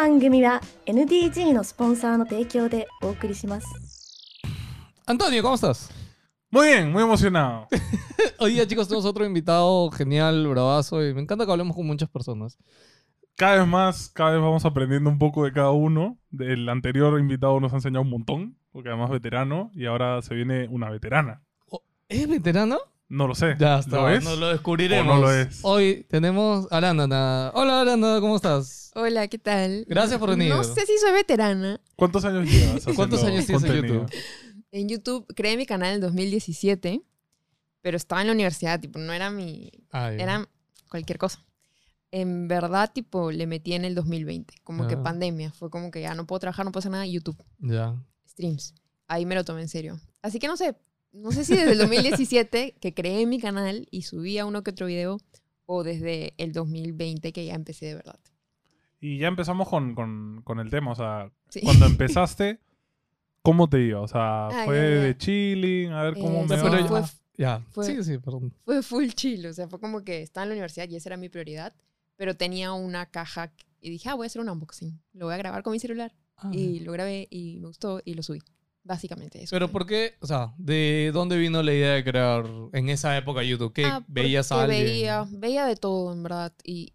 の番組は NDG のスポンサーの提供でお送りします。 Antonio, ¿cómo estás? Muy bien, muy emocionado. Hoy día, chicos, tenemos otro invitado genial, bravazo, y me encanta que hablemos con muchas personas. Cada vez más, cada vez vamos aprendiendo un poco de cada uno. Del anterior invitado nos ha enseñado un montón, porque además es veterano, y ahora se viene una veterana. ¿Es veterano? No lo sé. Ya está, ¿Lo es? no lo descubriremos. ¿O no lo es? Hoy tenemos a Arándana. Hola, Arándana, ¿cómo estás? Hola, ¿qué tal? Gracias por venir. No sé si soy veterana. ¿Cuántos años llevas? ¿Cuántos años tienes en? YouTube? En YouTube creé mi canal en 2017, pero estaba en la universidad, tipo, no era mi... Ay, Era cualquier cosa. En verdad, tipo, le metí en el 2020, como que Ah. pandemia. Fue como que ya no puedo trabajar, no puedo hacer nada, YouTube, Ya. streams. Ahí me lo tomé en serio. Así que no sé, no sé si desde el 2017 que creé mi canal y subía uno que otro video, o desde el 2020 que ya empecé de verdad. Y ya empezamos con, con- con el tema. O sea, Sí. cuando empezaste, ¿cómo te iba? O sea, Ah, ¿fue ya, ya. de chilling? A ver cómo Eh, me sí, va? fue- ya. ya. fue- Sí, sí, perdón. fue full chill, o sea, fue como que estaba en la universidad y esa era mi prioridad, pero tenía una caja y dije, ah, voy a hacer un unboxing, lo voy a grabar con mi celular Ah, y lo grabé y me gustó y lo subí. Básicamente eso. Pero. ¿por qué? O sea, ¿de dónde vino la idea de crear en esa época YouTube? ¿Qué Ah, veías a alguien? Veía, veía de todo, en verdad, y...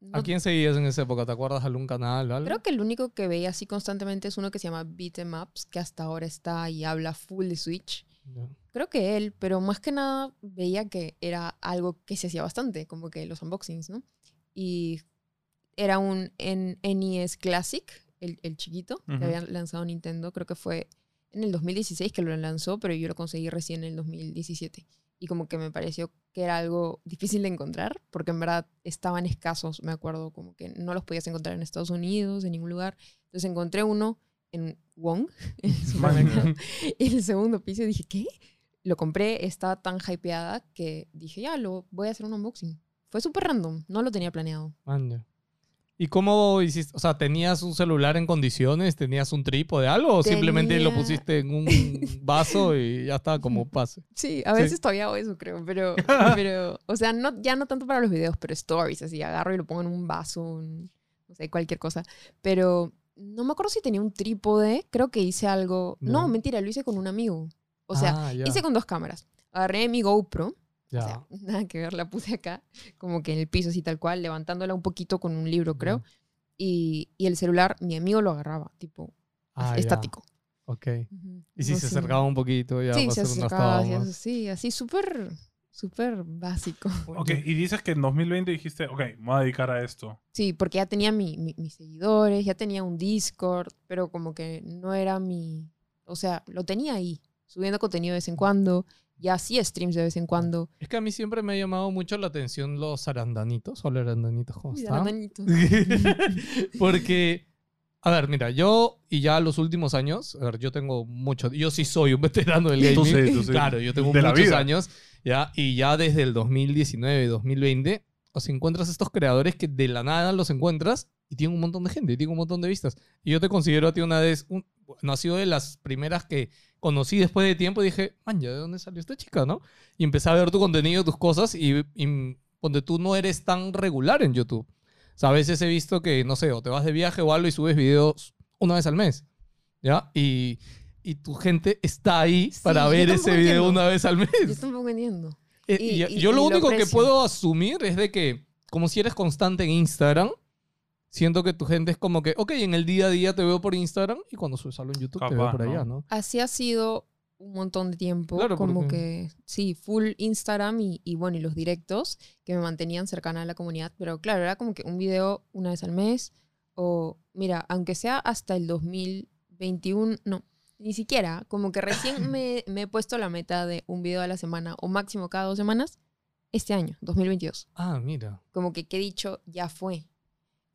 no- ¿A quién seguías en esa época? ¿Te acuerdas de algún canal o algo? Creo que el único que veía así constantemente es uno que se llama Beat 'em Ups, que hasta ahora está y habla full de Switch. Creo que él, pero más que nada veía que era algo que se hacía bastante, como que los unboxings, ¿no? Y era un NES Classic, el, el chiquito, que había lanzado Nintendo, creo que fue en el 2016 que lo lanzó, pero yo lo conseguí recién en el 2017. Y como que me pareció que era algo difícil de encontrar, porque en verdad estaban escasos, me acuerdo, como que no los podías encontrar en Estados Unidos, en ningún lugar. Entonces encontré uno en Wong, en el supermercado, en el segundo piso dije, ¿qué? Lo compré, estaba tan hypeada que dije, ya, lo voy a hacer un unboxing. Fue súper random, no lo tenía planeado. Anda. ¿Y cómo hiciste? O sea, ¿tenías un celular en condiciones? ¿Tenías un trípode de algo? ¿O simplemente lo Tenía- pusiste en un vaso y ya está como pase? Sí, a Sí. veces todavía hago eso, creo, pero, pero o sea, no, ya no tanto para los videos, pero stories, así, agarro y lo pongo en un vaso, un- no sé, cualquier cosa. Pero no me acuerdo si tenía un trípode, creo que hice algo, no, Ya. mentira, lo hice con un amigo. O sea, Ah, hice con dos cámaras. Agarré mi GoPro, ya. O sea, nada que ver, la puse acá, como que en el piso así tal cual, levantándola un poquito con un libro, creo. Y, y el celular, mi amigo lo agarraba, tipo, Ah, ya. estático. Ok. Ujú. Y si No se sé. acercaba un poquito ya Sí, se acercaba, así, así, así, súper, súper básico. Ok, y dices que en 2020 dijiste, ok, me voy a dedicar a esto. Sí, porque ya tenía mi- mi- mis seguidores, ya tenía un Discord, pero como que no era mi... O sea, lo tenía ahí, subiendo contenido de vez en cuando, ya hacía streams de vez en cuando. Es que a mí siempre me ha llamado mucho la atención los arandanitos. Hola, arandanitos, ¿cómo Uy, están? arandanitos. Porque, a ver, mira, yo y ya los últimos años, a ver, yo tengo mucho, yo sí soy un veterano del gaming. Tú sí, tú sí. Claro, yo tengo De la muchos vida. años, ya, y ya desde el 2019, 2020, os encuentras estos creadores que de la nada los encuentras y tienen un montón de gente, y tienen un montón de vistas. Y yo te considero a ti una vez, un, no ha sido de las primeras que conocí después de tiempo y dije, man, ¿de dónde salió esta chica, no? Y empecé a ver tu contenido, tus cosas, y, y donde tú no eres tan regular en YouTube. O sea, a veces he visto que, no sé, o te vas de viaje o algo y subes videos una vez al mes, ¿ya? Y, y tu gente está ahí Sí, para ver ese video entiendo. una vez al mes. Yo tampoco entiendo. Eh, Y- y- yo lo y lo único que puedo asumir es de que, como si eres constante en Instagram, siento que tu gente es como que, ok, en el día a día te veo por Instagram y cuando subes algo en YouTube te veo Capaz, por allá, ¿no? ¿no? así ha sido un montón de tiempo, Claro, como porque- que sí, full Instagram y, y bueno, y los directos que me mantenían cercana a la comunidad, pero claro, era como que un video una vez al mes o mira, aunque sea hasta el 2021, no, ni siquiera, como que recién me, me he puesto la meta de un video a la semana o máximo cada dos semanas este año, 2022 Ah, mira. como que, que he dicho, ya fue.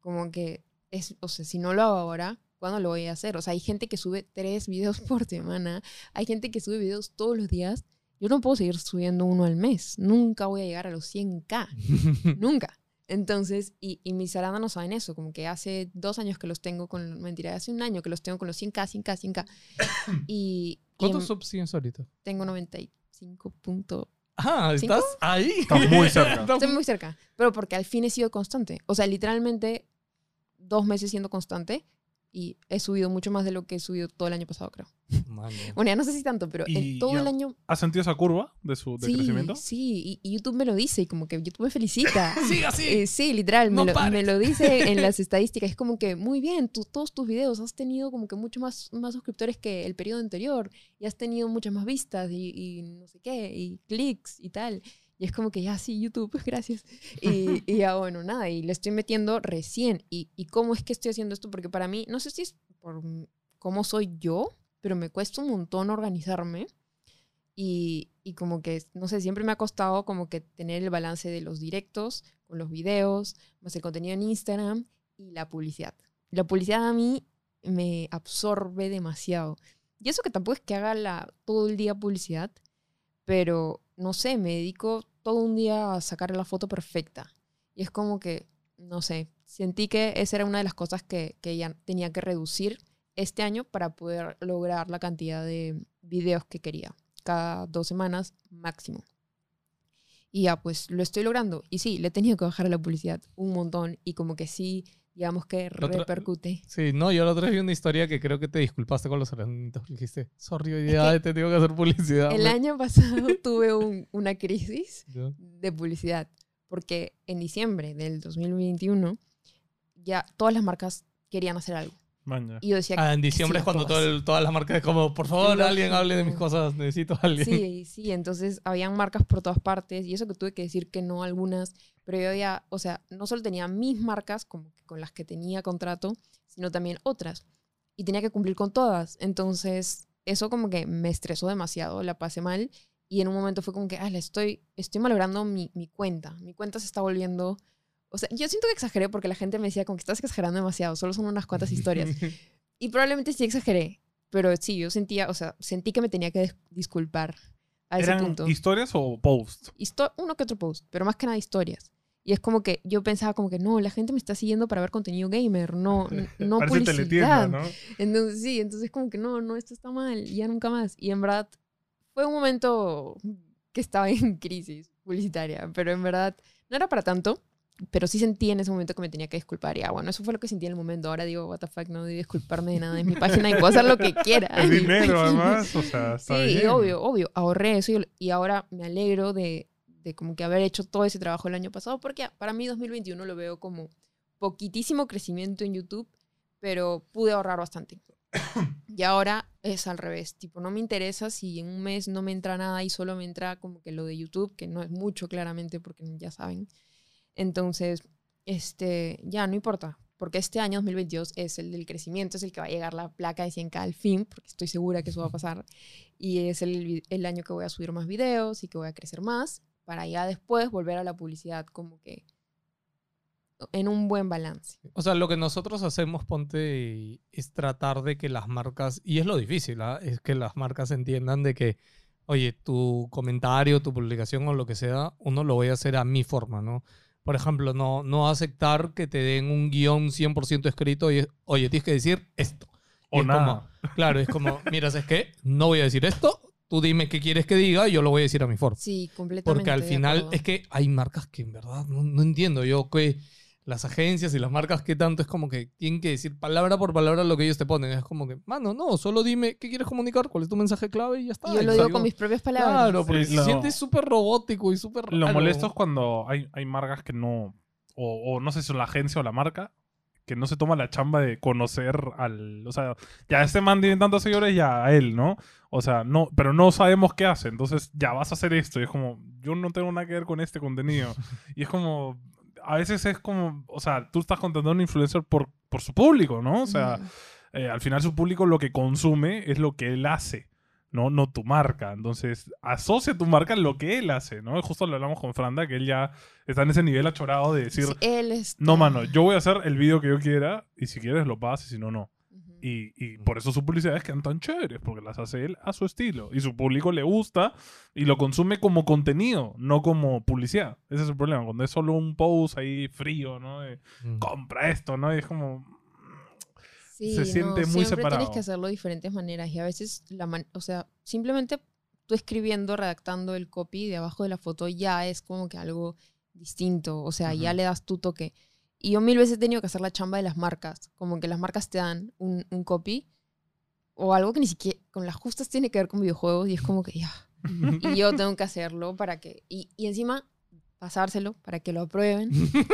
Como que, es, o sea, si no lo hago ahora, ¿cuándo lo voy a hacer? O sea, hay gente que sube tres videos por semana, hay gente que sube videos todos los días. Yo no puedo seguir subiendo uno al mes. Nunca voy a llegar a los 100k. Nunca. Entonces, y, y mis arándanos saben eso, como que hace dos años que los tengo con, mentira, hace un año que los tengo con los 100k, 100k, 100k. Y, y ¿Cuántos en- subs tienes ahorita? tengo 95 puntos. Ah, ¿Cinco? ¿estás ahí? Estás muy cerca. Estoy muy cerca, pero porque al fin he sido constante. O sea, literalmente dos meses siendo constante y he subido mucho más de lo que he subido todo el año pasado, creo. Bueno, ya no sé si tanto, pero en todo el año ¿Has sentido esa curva de su de sí, crecimiento? sí, y, y YouTube me lo dice y como que YouTube me felicita. Siga así. Eh, sí, literal, me, No lo, pares. me lo dice en las estadísticas. Es como que, muy bien, tú, todos tus videos has tenido como que mucho más, más suscriptores que el periodo anterior y has tenido muchas más vistas y, y no sé qué, y clics y tal. Y es como que ya, sí, YouTube, gracias. Y, y ya, bueno, nada, y le estoy metiendo recién. Y, ¿Y cómo es que estoy haciendo esto? Porque para mí, no sé si es por cómo soy yo, pero me cuesta un montón organizarme. Y, y como que, no sé, siempre me ha costado como que tener el balance de los directos con los videos, más el contenido en Instagram y la publicidad. La publicidad a mí me absorbe demasiado. Y eso que tampoco es que haga la, todo el día publicidad, pero no sé, me dedico todo un día a sacar la foto perfecta. Y es como que, no sé, sentí que esa era una de las cosas que, que ya tenía que reducir este año para poder lograr la cantidad de videos que quería. Cada dos semanas máximo. Y ya, pues lo estoy logrando. Y sí, le tenido que bajar la publicidad un montón. Y como que sí, digamos que repercute. Sí, no, yo la otra vez vi una historia que creo que te disculpaste con los hermanitos. Dijiste, sorry, hoy día he tenido que hacer publicidad. El año pasado tuve un- una crisis Ya. de publicidad. Porque en diciembre del 2021 ya todas las marcas querían hacer algo. Y yo decía, Ah, en diciembre es cuando todas. todo el- todas las marcas es como, por favor, Lógico. alguien hable de mis cosas, necesito a alguien. Sí, sí, entonces habían marcas por todas partes y eso que tuve que decir que no algunas, pero yo había, o sea, no solo tenía mis marcas como que con las que tenía contrato, sino también otras y tenía que cumplir con todas. Entonces, eso como que me estresó demasiado, la pasé mal y en un momento fue como que, ah, la estoy, estoy malogrando mi, mi cuenta. Mi cuenta se está volviendo... O sea, yo siento que exageré porque la gente me decía como que estás exagerando demasiado, solo son unas cuantas historias. Y probablemente sí exageré, pero sí, yo sentía, o sea, sentí que me tenía que dis- disculpar a ese ¿Eran punto. historias o posts? Histo- uno que otro post, pero más que nada historias. Y es como que yo pensaba como que no, la gente me está siguiendo para ver contenido gamer, no, no publicidad. ¿no? Entonces sí, entonces como que no, no, esto está mal, ya nunca más. Y en verdad fue un momento que estaba en crisis publicitaria, pero en verdad no era para tanto, pero sí sentí en ese momento que me tenía que disculpar. Y ah, bueno, eso fue lo que sentí en el momento. Ahora digo, what the fuck, no debí disculparme de nada en mi página y puedo hacer lo que quiera. El dinero, además, o sea, está Sí, y bien. obvio, obvio, ahorré eso y, y ahora me alegro de, de como que haber hecho todo ese trabajo el año pasado, porque para mí 2021 lo veo como poquitísimo crecimiento en YouTube, pero pude ahorrar bastante. y ahora es al revés, tipo, no me interesa si en un mes no me entra nada y solo me entra como que lo de YouTube, que no es mucho claramente, porque ya saben. Entonces, este, ya no importa, porque este año 2022 es el del crecimiento, es el que va a llegar la placa de 100k al fin, porque estoy segura que eso va a pasar. Y es el, el año que voy a subir más videos y que voy a crecer más, para ya después volver a la publicidad como que en un buen balance. O sea, lo que nosotros hacemos, ponte, es tratar de que las marcas, y es lo difícil, ¿ah? es que las marcas entiendan de que, oye, tu comentario, tu publicación o lo que sea, uno lo voy a hacer a mi forma, ¿no? Por ejemplo, no, no aceptar que te den un guion 100% escrito y, es, oye, tienes que decir esto. Y O es nada. como- claro, es como, mira, ¿sabes qué? No voy a decir esto, tú dime qué quieres que diga y yo lo voy a decir a mi forma. Sí, completamente. Porque al final es que hay marcas que en verdad no, no entiendo yo que las agencias y las marcas que tanto es como que tienen que decir palabra por palabra lo que ellos te ponen. Es como que, mano, no, solo dime qué quieres comunicar, cuál es tu mensaje clave y ya está. Y yo lo digo con mis propias palabras. Claro, porque Sí, se lo- siente súper robótico y súper Lo molesto es cuando hay, hay marcas que no, o, o no sé si son la agencia o la marca, que no se toma la chamba de conocer al, o sea, ya este man tiene tantos seguidores, ya a él, ¿no? O sea, no, pero no sabemos qué hace, entonces ya vas a hacer esto, y es como, yo no tengo nada que ver con este contenido, y es como, a veces es como, o sea, tú estás contratando a un influencer por, por su público, ¿no? O sea, eh, al final su público lo que consume es lo que él hace, ¿no? No tu marca. Entonces, asocia tu marca a lo que él hace, ¿no? Justo lo hablamos con Franda, que él ya está en ese nivel achorado de decir, Sí, él es... no, mano, yo voy a hacer el video que yo quiera y si quieres lo pagas y si no, no. Y, y por eso sus publicidades quedan tan chéveres, porque las hace él a su estilo. Y su público le gusta y lo consume como contenido, no como publicidad. Ese es el problema, cuando es solo un post ahí frío, ¿no? De, Mm. compra esto, ¿no? Y es como... Sí, se siente no, muy siempre separado. tienes que hacerlo de diferentes maneras y a veces, la man- o sea, simplemente tú escribiendo, redactando el copy de abajo de la foto ya es como que algo distinto, o sea, ya le das tu toque. Y yo mil veces he tenido que hacer la chamba de las marcas. Como que las marcas te dan un, un copy o algo que ni siquiera con las justas tiene que ver con videojuegos y es como que ya. Y yo tengo que hacerlo para que... Y, y encima pasárselo para que lo aprueben.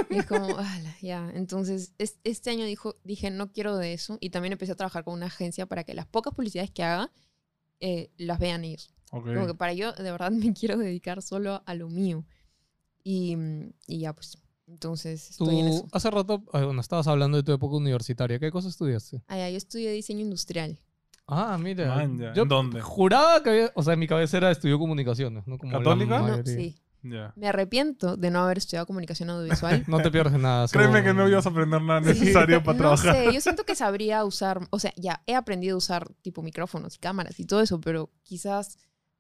Y es como, "Ala, ya. Entonces, es- este año dijo, dije, no quiero de eso. Y también empecé a trabajar con una agencia para que las pocas publicidades que haga eh, las vean ellos. Ok. Como que para yo, de verdad, me quiero dedicar solo a lo mío. Y, y ya, pues. Entonces, estoy en Tú eso. hace rato, eh, bueno, estabas hablando de tu época universitaria. ¿Qué cosa estudiaste? Ah, ya, yo estudié diseño industrial. Ah, mira. Man, ya. Yo ¿En dónde? juraba que había, o sea, en mi cabecera estudió comunicaciones, ¿no? Como ¿Católica? No, sí. Ya. Me arrepiento de no haber estudiado comunicación audiovisual. No te pierdes nada. Créeme que no ibas a aprender nada necesario para no trabajar. sé, yo siento que sabría usar, o sea, ya he aprendido a usar tipo micrófonos y cámaras y todo eso, pero quizás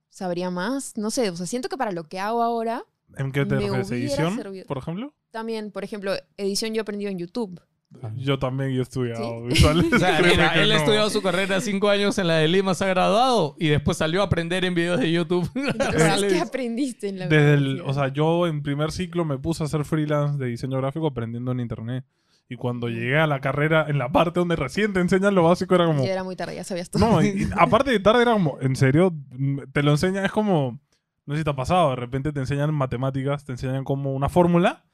sabría más, no sé, o sea, siento que para lo que hago ahora, ¿En qué te refieres? ¿Edición, servido. por ejemplo? También, por ejemplo, edición yo he aprendido en YouTube. Ah. Yo también he estudiado ¿Sí? visuales. O sea, mira, él ha no. estudiado su carrera cinco años en la de Lima, se ha graduado y después salió a aprender en videos de YouTube. Entonces, ¿qué aprendiste en la Desde el, o sea, yo en primer ciclo me puse a hacer freelance de diseño gráfico aprendiendo en internet. Y cuando Mm. llegué a la carrera, en la parte donde recién te enseñan lo básico, era como... Ya era muy tarde, ya sabías todo. No, y- y aparte de tarde era como, en serio, Mm, te lo enseñan, es como, no sé si te ha pasado, de repente te enseñan matemáticas, te enseñan como una fórmula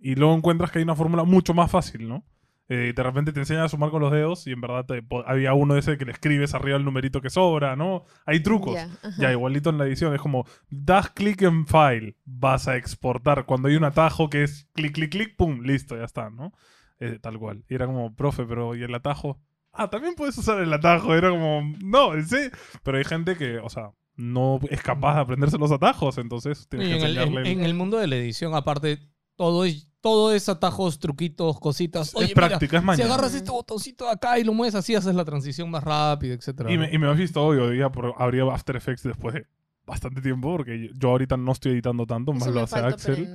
y luego encuentras que hay una fórmula mucho más fácil, ¿no? Eh, de repente te enseñan a sumar con los dedos y en verdad te había uno de ese que le escribes arriba el numerito que sobra, ¿no? Hay trucos. Ya, ajá. Ya, igualito en la edición, es como, das clic en file, vas a exportar. Cuando hay un atajo que es clic, clic, clic, pum, listo, ya está, ¿no? Eh, tal cual. Y era como, profe, pero ¿y el atajo? Ah, también puedes usar el atajo. Era como, no, ¿en serio? Pero hay gente que, o sea, no es capaz de aprenderse los atajos, entonces tienes Y que en, el, en- enseñarle. en el mundo de la edición, aparte, todo es, todo es atajos, truquitos, cositas. es Oye, mira, práctica, es si mañana. agarras este botoncito de acá y lo mueves así, haces la transición más rápida, etcétera. Y ¿no? me, y me has visto, obvio, ya por, habría After Effects después de bastante tiempo, porque yo- ahorita no estoy editando tanto, más lo hace Axel.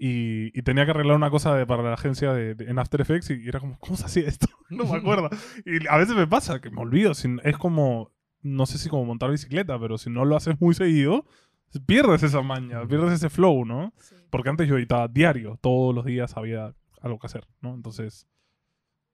y, y tenía que arreglar una cosa de- para la agencia de, de- en After Effects y, era como, ¿cómo se hacía esto? no me acuerdo. Y a veces me pasa que me olvido. si- es como, no sé si como montar bicicleta, pero si no lo haces muy seguido, pierdes esa maña, pierdes ese flow, ¿no? Sí. Porque antes yo editaba diario, todos los días había algo que hacer, ¿no? Entonces,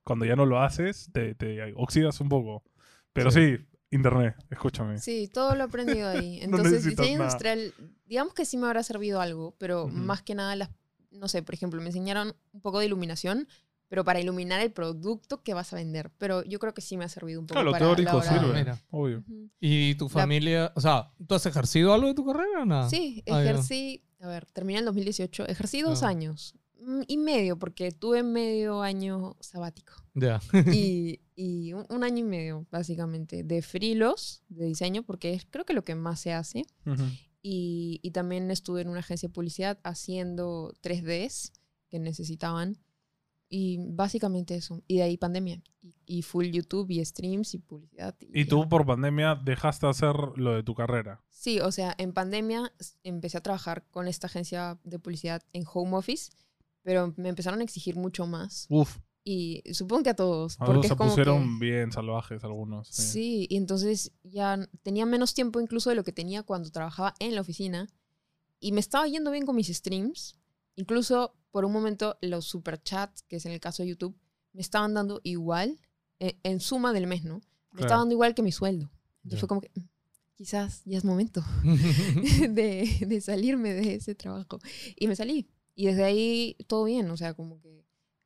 cuando ya no lo haces, te, te oxidas un poco. Pero sí, internet, escúchame. Sí, todo lo he aprendido ahí. No Entonces, necesitas diseño industrial, digamos que sí me habrá servido algo, pero Ujú. más que nada, las, no sé, por ejemplo, me enseñaron un poco de iluminación, pero para iluminar el producto que vas a vender. Pero yo creo que sí me ha servido un poco Claro, lo para teórico la sirve, Mira. obvio. Ujú. ¿Y tu familia, o sea, tú has ejercido algo de tu carrera o nada? Sí, Ah, ejercí, a ver, terminé en 2018, ejercí dos Ah. años mm, y medio, porque tuve medio año sabático. Ya. y, y un, un año y medio, básicamente, de frilos de diseño, porque es creo que lo que más se hace. Ujú. Y, y también estuve en una agencia de publicidad haciendo 3Ds que necesitaban. Y básicamente eso. Y de ahí pandemia. Y, y full YouTube y streams y publicidad. Y ya. tú por pandemia dejaste hacer lo de tu carrera. Sí, o sea, en pandemia empecé a trabajar con esta agencia de publicidad en home office, pero me empezaron a exigir mucho más. Uf, Y supongo que a todos. algunos Porque se es como pusieron que- bien salvajes algunos. Sí. Sí, y entonces ya tenía menos tiempo incluso de lo que tenía cuando trabajaba en la oficina. Y me estaba yendo bien con mis streams. Incluso por un momento los superchats, que es en el caso de YouTube, me estaban dando igual, eh, en suma del mes, ¿no? Me Claro. estaban dando igual que mi sueldo. Entonces Ya. fue como que, "Mm, quizás ya es momento de, de salirme de ese trabajo. Y me salí. Y desde ahí todo bien, o sea, como que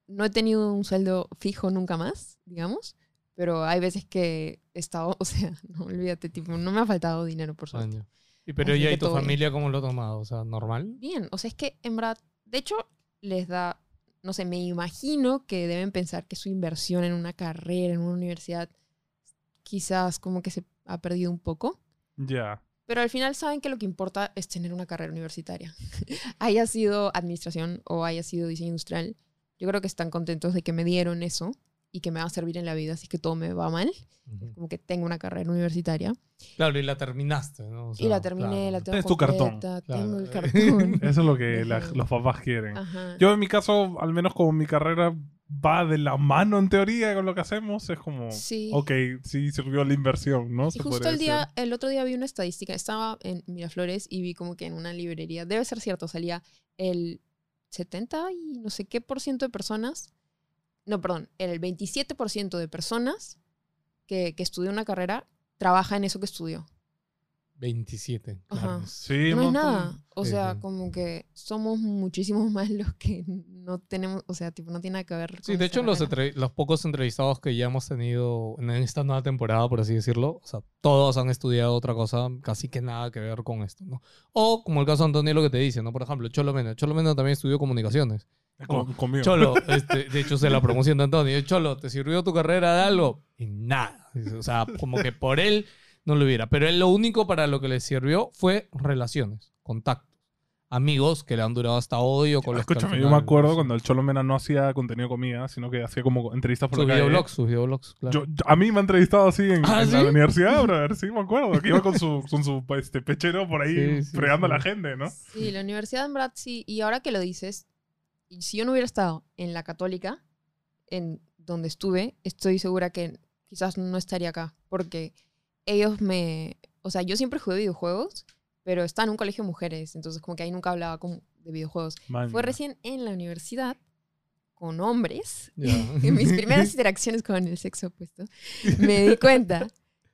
no he tenido un sueldo fijo nunca más, digamos, pero hay veces que he estado, o sea, no olvídate, tipo, no me ha faltado dinero, por suerte. Coño. Y pero Así ya y tu todo bien. familia cómo lo ha tomado, o sea, normal. Bien, o sea, es que en verdad, de hecho, les da, no sé, me imagino que deben pensar que su inversión en una carrera, en una universidad, quizás como que se ha perdido un poco. Ya. Pero al final saben que lo que importa es tener una carrera universitaria. haya sido administración o haya sido diseño industrial, yo creo que están contentos de que me dieron eso y que me va a servir en la vida, así que todo me va mal, Ujú. como que tengo una carrera universitaria. Claro, y la terminaste, ¿no? O y sea, la terminé, claro. la tengo Tienes tu cartón. Claro. tengo el cartón. Eso es lo que la- los papás quieren. Ajá. Yo en mi caso, al menos como mi carrera va de la mano en teoría con lo que hacemos, es como, sí. ok, sí sirvió la inversión, ¿no? Y Se justo el día, el otro día vi una estadística, estaba en Miraflores y vi como que en una librería, debe ser cierto, salía el 70 y no sé qué por ciento de personas, no, perdón, el 27% de personas que, que estudió una carrera trabaja en eso que estudió. 27. Ajá. claro. Sí, no es nada. O Sí, sea, sí. como que somos muchísimos más los que no tenemos, o sea, tipo, no tiene nada que ver. Sí, con de esta hecho, los, los pocos entrevistados que ya hemos tenido en esta nueva temporada, por así decirlo, o sea, todos han estudiado otra cosa, casi que nada que ver con esto, ¿no? O, como el caso de Antonio, lo que te dice, ¿no? Por ejemplo, Cholo Mena. Cholo Mena también estudió comunicaciones. Con- conmigo. Cholo, este, de hecho, se la promoción de Antonio. Cholo, ¿te sirvió tu carrera de algo? Y nada. O sea, como que por él no lo hubiera. Pero él lo único para lo que le sirvió fue relaciones, contactos. Amigos que le han durado hasta hoy o con los Escúchame, yo me acuerdo cuando el Cholo Mena no hacía contenido comida, sino que hacía como entrevistas por Sus la calle. videoblogs, sus videoblogs, claro. Yo- yo- a mí me ha entrevistado así en, ¿Ah, en la sí? universidad, brother. Sí, me acuerdo. Que iba con su, con su este, pechero por ahí Sí, sí, fregando sí. a la gente, ¿no? Sí, la universidad en verdad sí. Y ahora que lo dices, y si yo no hubiera estado en la católica, en donde estuve, estoy segura que quizás no estaría acá. Porque ellos me... O sea, yo siempre jugué videojuegos, pero estaba en un colegio de mujeres. Entonces como que ahí nunca hablaba como de videojuegos. Man, Fue recién en la universidad con hombres, en mis primeras interacciones con el sexo opuesto, me di cuenta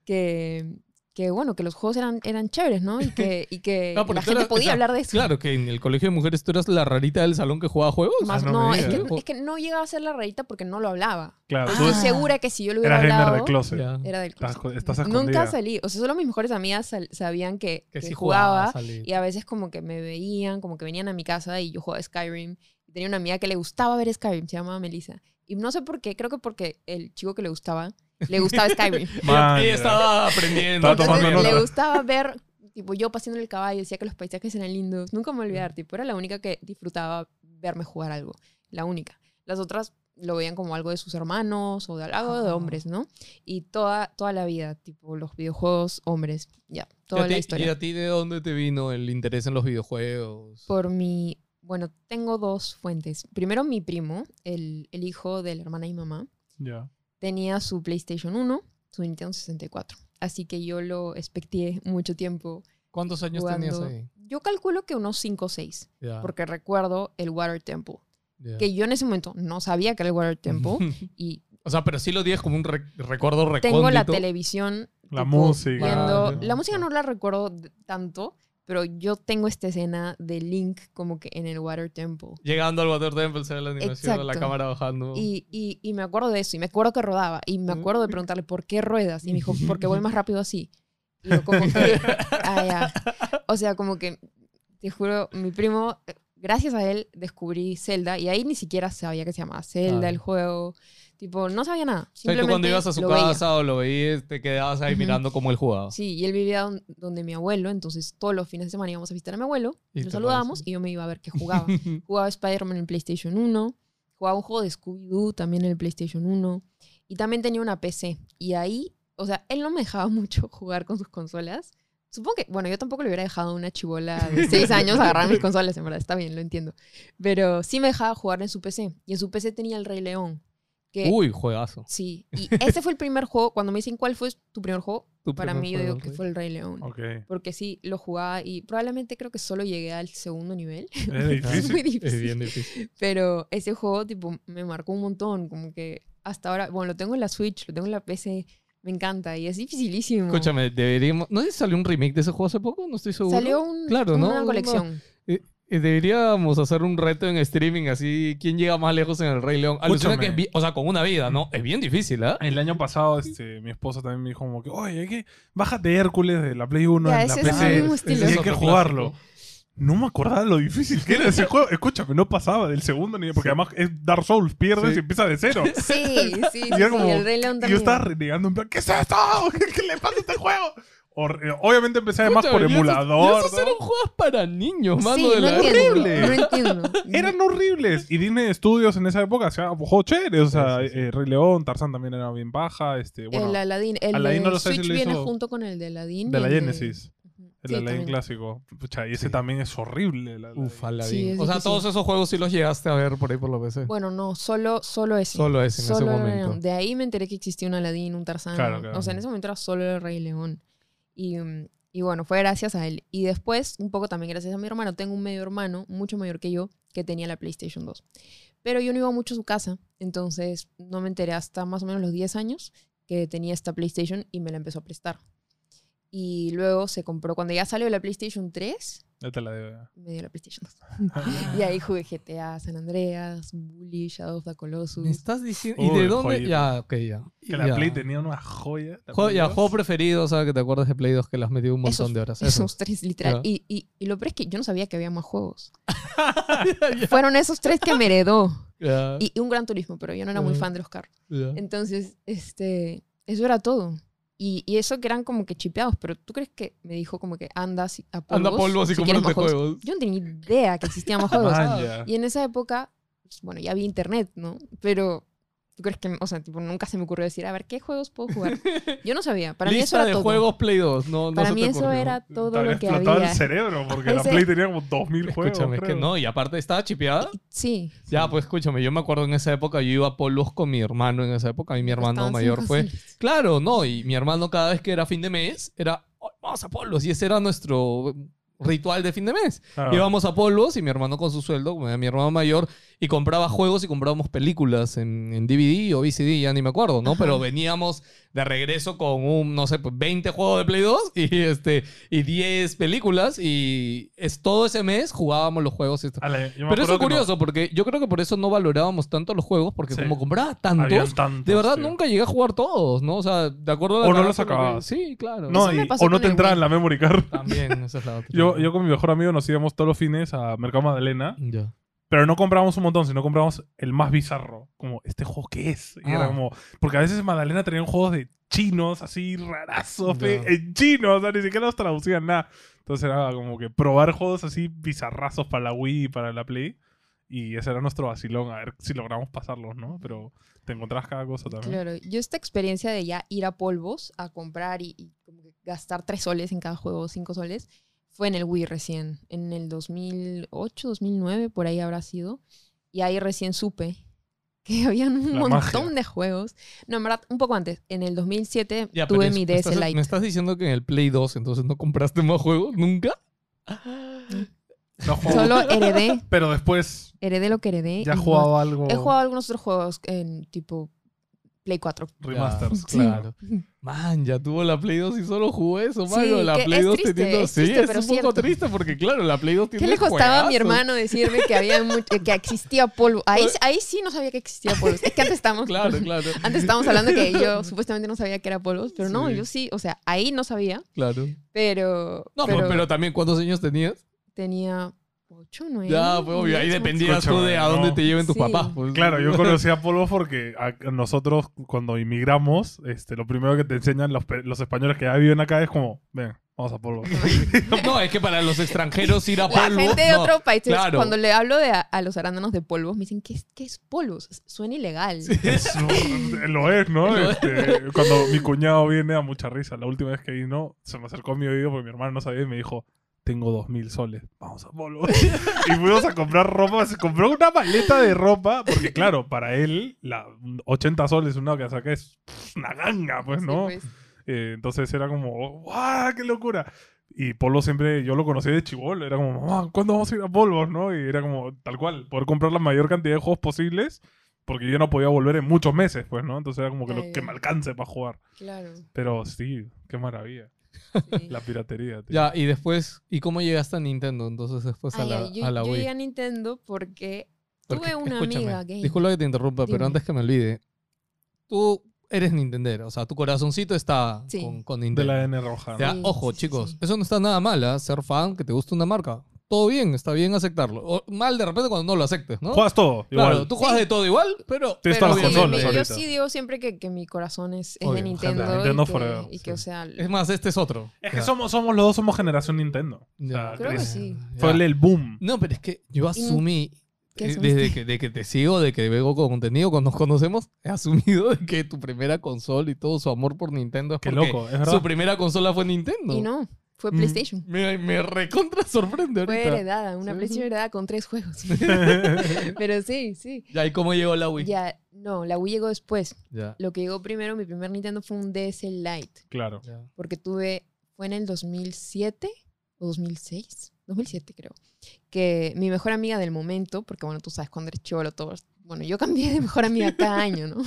que, que bueno, que los juegos eran, eran chéveres, ¿no? Y que, y que No, la gente podía sea, hablar de eso. Claro, que en el colegio de mujeres tú eras la rarita del salón que jugaba juegos. Más, Ah, no es, que, digas. es que no llegaba a ser la rarita porque no lo hablaba. Claro, Ah. Estoy segura que si yo lo hubiera gamer hablado, de closet. Era del Estás, closet. estás Nunca escondida. salí. O sea, solo mis mejores amigas sal- sabían que, Que que sí jugaba. jugaba. salí. Y a veces como que me veían, como que venían a mi casa y yo jugaba Skyrim. Y tenía una amiga que le gustaba ver Skyrim, se llamaba Melissa. Y no sé por qué, creo que porque el chico que le gustaba, le gustaba Skyrim. Man, Ella estaba aprendiendo. Estaba Entonces, le gustaba ver, tipo, yo paseando en el caballo, decía que los paisajes eran lindos. Nunca me voy a olvidar, tipo, era la única que disfrutaba verme jugar algo. La única. Las otras lo veían como algo de sus hermanos o de algo de Ah. hombres, ¿no? Y toda, toda la vida, tipo, los videojuegos, hombres, ya, ¿Y toda la ti, historia. ¿Y a ti de dónde te vino el interés en los videojuegos? Por mi, bueno, tengo dos fuentes. Primero, mi primo, el, el hijo de la hermana y mamá, Ya. Tenía su PlayStation 1, su Nintendo 64. Así que yo lo expecté mucho tiempo ¿Cuántos años tenías jugando. ahí? Yo calculo que unos 5 o 6, Ya, porque recuerdo el Water Temple, ya. que yo en ese momento no sabía que era el Water Temple y o sea, pero sí lo tienes como un re- recuerdo recóndito. tengo la televisión La tipo, música. viendo- Ah, la música no la recuerdo tanto, pero yo tengo esta escena de Link como que en el Water Temple. Llegando al Water Temple, se ve la animación de la cámara bajando. Y, y, y me acuerdo de eso, y me acuerdo que rodaba, y me acuerdo de preguntarle, ¿por qué ruedas? Y me dijo, porque voy más rápido así. Y yo como que, ah, ya. O sea, como que, te juro, mi primo, eh, gracias a él, descubrí Zelda, y ahí ni siquiera sabía que se llamaba Zelda, Ah. el juego. Tipo, no sabía nada. o sea, tú cuando simplemente ibas a su lo veía. casa o lo veías, te quedabas ahí Ujú. mirando cómo él jugaba. Sí, y él vivía don- donde mi abuelo, entonces todos los fines de semana íbamos a visitar a mi abuelo, lo saludábamos y yo me iba a ver qué jugaba. jugaba Spider-Man en PlayStation 1, jugaba un juego de Scooby-Doo también en el PlayStation 1 y también tenía una PC. Y ahí, o sea, él no me dejaba mucho jugar con sus consolas. Supongo que, bueno, yo tampoco le hubiera dejado a una chivola de 6 años agarrar mis consolas, en verdad, está bien, lo entiendo. Pero sí me dejaba jugar en su PC. Y en su PC tenía el Rey León. Que, Uy, juegazo. Sí, y ese fue el primer juego, cuando me dicen cuál fue tu primer juego, Tu para primer mí yo digo que Rey. fue el Rey León. Ok. Porque sí, lo jugaba y probablemente creo que solo llegué al segundo nivel. Es Es difícil. muy Es difícil. bien difícil. Pero ese juego, tipo, me marcó un montón. Como que hasta ahora, bueno, lo tengo en la Switch, lo tengo en la PC, me encanta y es dificilísimo. Escúchame, deberíamos. ¿No sé si salió un remake de ese juego hace poco? No estoy seguro. Salió un- Claro, ¿no? una Una- colección. Eh, Deberíamos hacer un reto en streaming así. ¿Quién llega más lejos en el Rey León? Alucina que es o sea, con una vida, ¿no? Es bien difícil, ¿ah? El año pasado, este, mi esposa también me dijo como que, oye, hay que bájate Hércules de la Play 1 Ya, en la es PC. el mismo y hay es que jugarlo. No me acordaba lo difícil que era ese juego. Escúchame, no pasaba del segundo nivel, porque además es Dark Souls, pierdes Sí. y empieza de cero. Sí, sí, sí, Y era sí, como- el Rey León Y yo también. estaba renegando en plan, ¿qué es esto? ¿Qué, qué le pasa a este juego? Eh, obviamente empecé además por y esos- emulador. y esos ¿no? eran juegos para niños, mano Sí, de no la entiendo, horrible. no entiendo. Eran horribles. Y Disney Studios en esa época juegos chéveres. O sea, Sí, sí, sí. eh, Rey León, Tarzán también era bien baja. Este, bueno, el Aladdin, el Aladdin de no lo sé si Switch lo viene hizo junto con el de Aladdin. de la el Genesis. El Sí, Aladdin también. clásico. Pucha, y ese Sí. también es horrible. el Aladdin. Uf, Aladdin. o sea, difícil. todos esos juegos sí los llegaste a ver por ahí por la PC. Bueno, no, solo, solo ese. Solo ese en Solo ese momento. De ahí me enteré que existía un Aladdin, un Tarzán. Claro, claro. O sea, en ese momento era solo el Rey León. Y, mm, y bueno, fue gracias a él. Y después, un poco también gracias a mi hermano, tengo un medio hermano, mucho mayor que yo, que tenía la PlayStation 2. Pero yo no iba mucho a su casa, entonces no me enteré hasta más o menos los 10 años que tenía esta PlayStation y me la empezó a prestar. Y luego se compró, cuando ya salió la PlayStation 3, Ya te la debo. me dio la PlayStation 2. y ahí jugué GTA, San Andreas, Bully, Shadow of the Colossus. ¿Me estás diciendo? ¿Y Uy, de dónde? Ya, ok, ya. Que la Ya. Play tenía una joya. Juego, Play ya, 2. juego preferido, o sea, que te acuerdas de Play 2 que le has metido un montón Esos- de horas. Esos Esos. tres, literal. Y, y, y lo peor es que yo no sabía que había más juegos. Fueron esos tres que me heredó. Ya, Y, y un Gran Turismo, pero yo no era muy fan de los carros. Entonces, este, eso era todo. Y, y eso que eran como que chipeados, pero ¿tú crees que me dijo como que andas a polvos? Anda polvo así si como quieres de más juegos? juegos. Yo no tenía idea que existían más juegos. Man, ya. Y en esa época, pues, bueno, ya había internet, ¿no? Pero, ¿tú crees que, o sea, tipo, nunca se me ocurrió decir, a ver, ¿qué juegos puedo jugar? Yo no sabía. Para mí eso era de todo. juegos Play 2. No, no Para se mí te eso ocurrió. era todo lo que explotado había. el cerebro porque la Ese- Play tenía como 2000 juegos. Escúchame, es que creo. no, y aparte estaba chipeada. Sí. Ya, pues escúchame, yo me acuerdo en esa época, yo iba a polos con mi hermano en esa época, y mi hermano mayor cinco fue. soles. Claro, no, y mi hermano cada vez que era fin de mes, era, "Oh, vamos a polos, y ese era nuestro ritual de fin de mes. Ah. Íbamos a polos y mi hermano con su sueldo, como era mi hermano mayor, y compraba juegos y comprábamos películas en, en DVD o VCD, ya ni me acuerdo, ¿no? Ajá. Pero veníamos de regreso con un, no sé, pues 20 juegos de Play 2 y, este, y 10 películas y es, todo ese mes jugábamos los juegos. y esto. Ale, Pero eso es que no- curioso, porque yo creo que por eso no valorábamos tanto los juegos, porque Sí. como compraba tantos, tantos, de verdad tío. nunca llegué a jugar todos, ¿no? O sea, de acuerdo a la O no los acababas. Sí, claro. No, y- o no te entraba Wii. en la memory card. También, esa es la otra. Yo, yo con mi mejor amigo nos íbamos todos los fines a Mercado Magdalena, Ya. Pero no comprábamos un montón, sino comprábamos el más bizarro. Como, ¿este juego qué es? Y era Ah. como, porque a veces en Magdalena tenían juegos de chinos, así rarazos, en chino, o sea, ni siquiera los traducían nada. Entonces era como que probar juegos así bizarrazos para la Wii y para la Play. Y ese era nuestro vacilón, a ver si logramos pasarlos, ¿no? Pero te encontrás cada cosa también. Claro, yo esta experiencia de ya ir a polvos a comprar y, y como que gastar tres soles en cada juego, cinco soles, fue en el Wii recién, en el 2008, 2009, por ahí habrá sido. Y ahí recién supe que habían un La montón magia. de juegos. No, en verdad, un poco antes. En el 2007 Ya, tuve es- mi DS estás, Lite. ¿Me estás diciendo que en el Play 2 entonces no compraste más juegos? ¿Nunca? No juego, Solo heredé, pero después heredé lo que heredé. ya he jugado algo. He jugado algunos otros juegos en tipo Play 4. remasters, claro. Man, ya tuvo la Play 2 y solo jugó eso, mano. Sí, la Play es 2 triste, teniendo... es sí, es un poco triste porque, claro, la Play 2 tiene ¿Qué le costaba a mi hermano decirme que había mucho- que existía polvo? Ahí, ahí sí no sabía que existía polvo. Es que antes estábamos, Claro, claro. antes estábamos hablando que yo supuestamente no sabía que era polvos, pero no, Sí. yo sí, o sea, ahí no sabía, Claro. pero, No, pero, pero también, ¿cuántos años tenías? tenía 8, 9. Ya, pues obvio, ahí 10, dependías tú de a dónde no. te lleven tus Sí. papás. pues. Claro, yo conocí a Polvo porque a- nosotros cuando inmigramos, este, lo primero que te enseñan los, españoles que ya viven acá es como, ven, vamos a Polvo. No, es que para los extranjeros ir a La polvo... gente de no, otros países, claro. cuando le hablo de a, a los arándanos de polvos, me dicen, ¿qué es, qué es polvos? Suena ilegal. Es- lo es, ¿no? Este, cuando mi cuñado viene a mucha risa, la última vez que vino, se me acercó a mi oído porque mi hermano no sabía y me dijo, tengo dos mil soles, vamos a Polvo. y fuimos a comprar ropa, se compró una maleta de ropa, porque claro, para él, la 80 soles una que saca es una ganga, pues, Sí, ¿no? pues. Eh, entonces era como, ¡guau! ¡Qué locura! Y Polo siempre, yo lo conocí de chivolo, era como, mamá, ¿cuándo vamos a ir a Polvos, no? Y era como, tal cual, poder comprar la mayor cantidad de juegos posibles, porque yo no podía volver en muchos meses, pues, ¿no? Entonces era como que, lo, que me alcance para jugar. Claro. Pero sí, qué maravilla. Sí. La piratería, tío. Ya, y después, ¿y cómo llegaste a Nintendo entonces después a Ah, la, yo, a la yo Wii? llegué a Nintendo porque, Porque, tuve una amiga gay. Disculpa que te interrumpa, pero Dime. antes que me olvide, tú eres Nintendero, o sea, tu corazoncito está Sí. con, con de Nintendo. la N roja. ¿no? Ya, Sí, ojo, chicos, sí. eso no está nada mal, ¿ah? ser fan, que te gusta una marca. Todo bien, está bien aceptarlo. O mal de repente cuando no lo aceptes, ¿no? Juegas todo, claro, igual. tú juegas Sí. de todo igual, pero... Tienes Pero todas las consolas yo sí digo siempre que, que mi corazón es, es Obvio, de Nintendo. gente, Nintendo y que, forever, y que, sí. o sea, Es más, este es otro. Es que somos, somos los dos, somos generación Nintendo. Ya. O sea, Creo que Chris, sí. Fue el, el boom. No, pero es que yo asumí, ¿Qué eh, desde que, de que te sigo, de que veo con contenido, cuando nos conocemos, he asumido de que tu primera consola y todo su amor por Nintendo es Qué porque loco, es su primera consola fue Nintendo. Y no, fue Mm, PlayStation. Me, me recontra sorprende Fue ahorita. heredada, una Sí, PlayStation heredada con tres juegos. Pero sí, sí. Ya, ¿y cómo llegó la Wii? Ya, no, la Wii llegó después. Ya. Lo que llegó primero, mi primer Nintendo fue un DS Lite. Claro. ya. Porque tuve, fue en el 2007 o 2006, 2007 creo, que mi mejor amiga del momento, porque bueno, tú sabes, cuando eres chivolo todos, bueno, yo cambié de mejor amiga cada año, ¿no?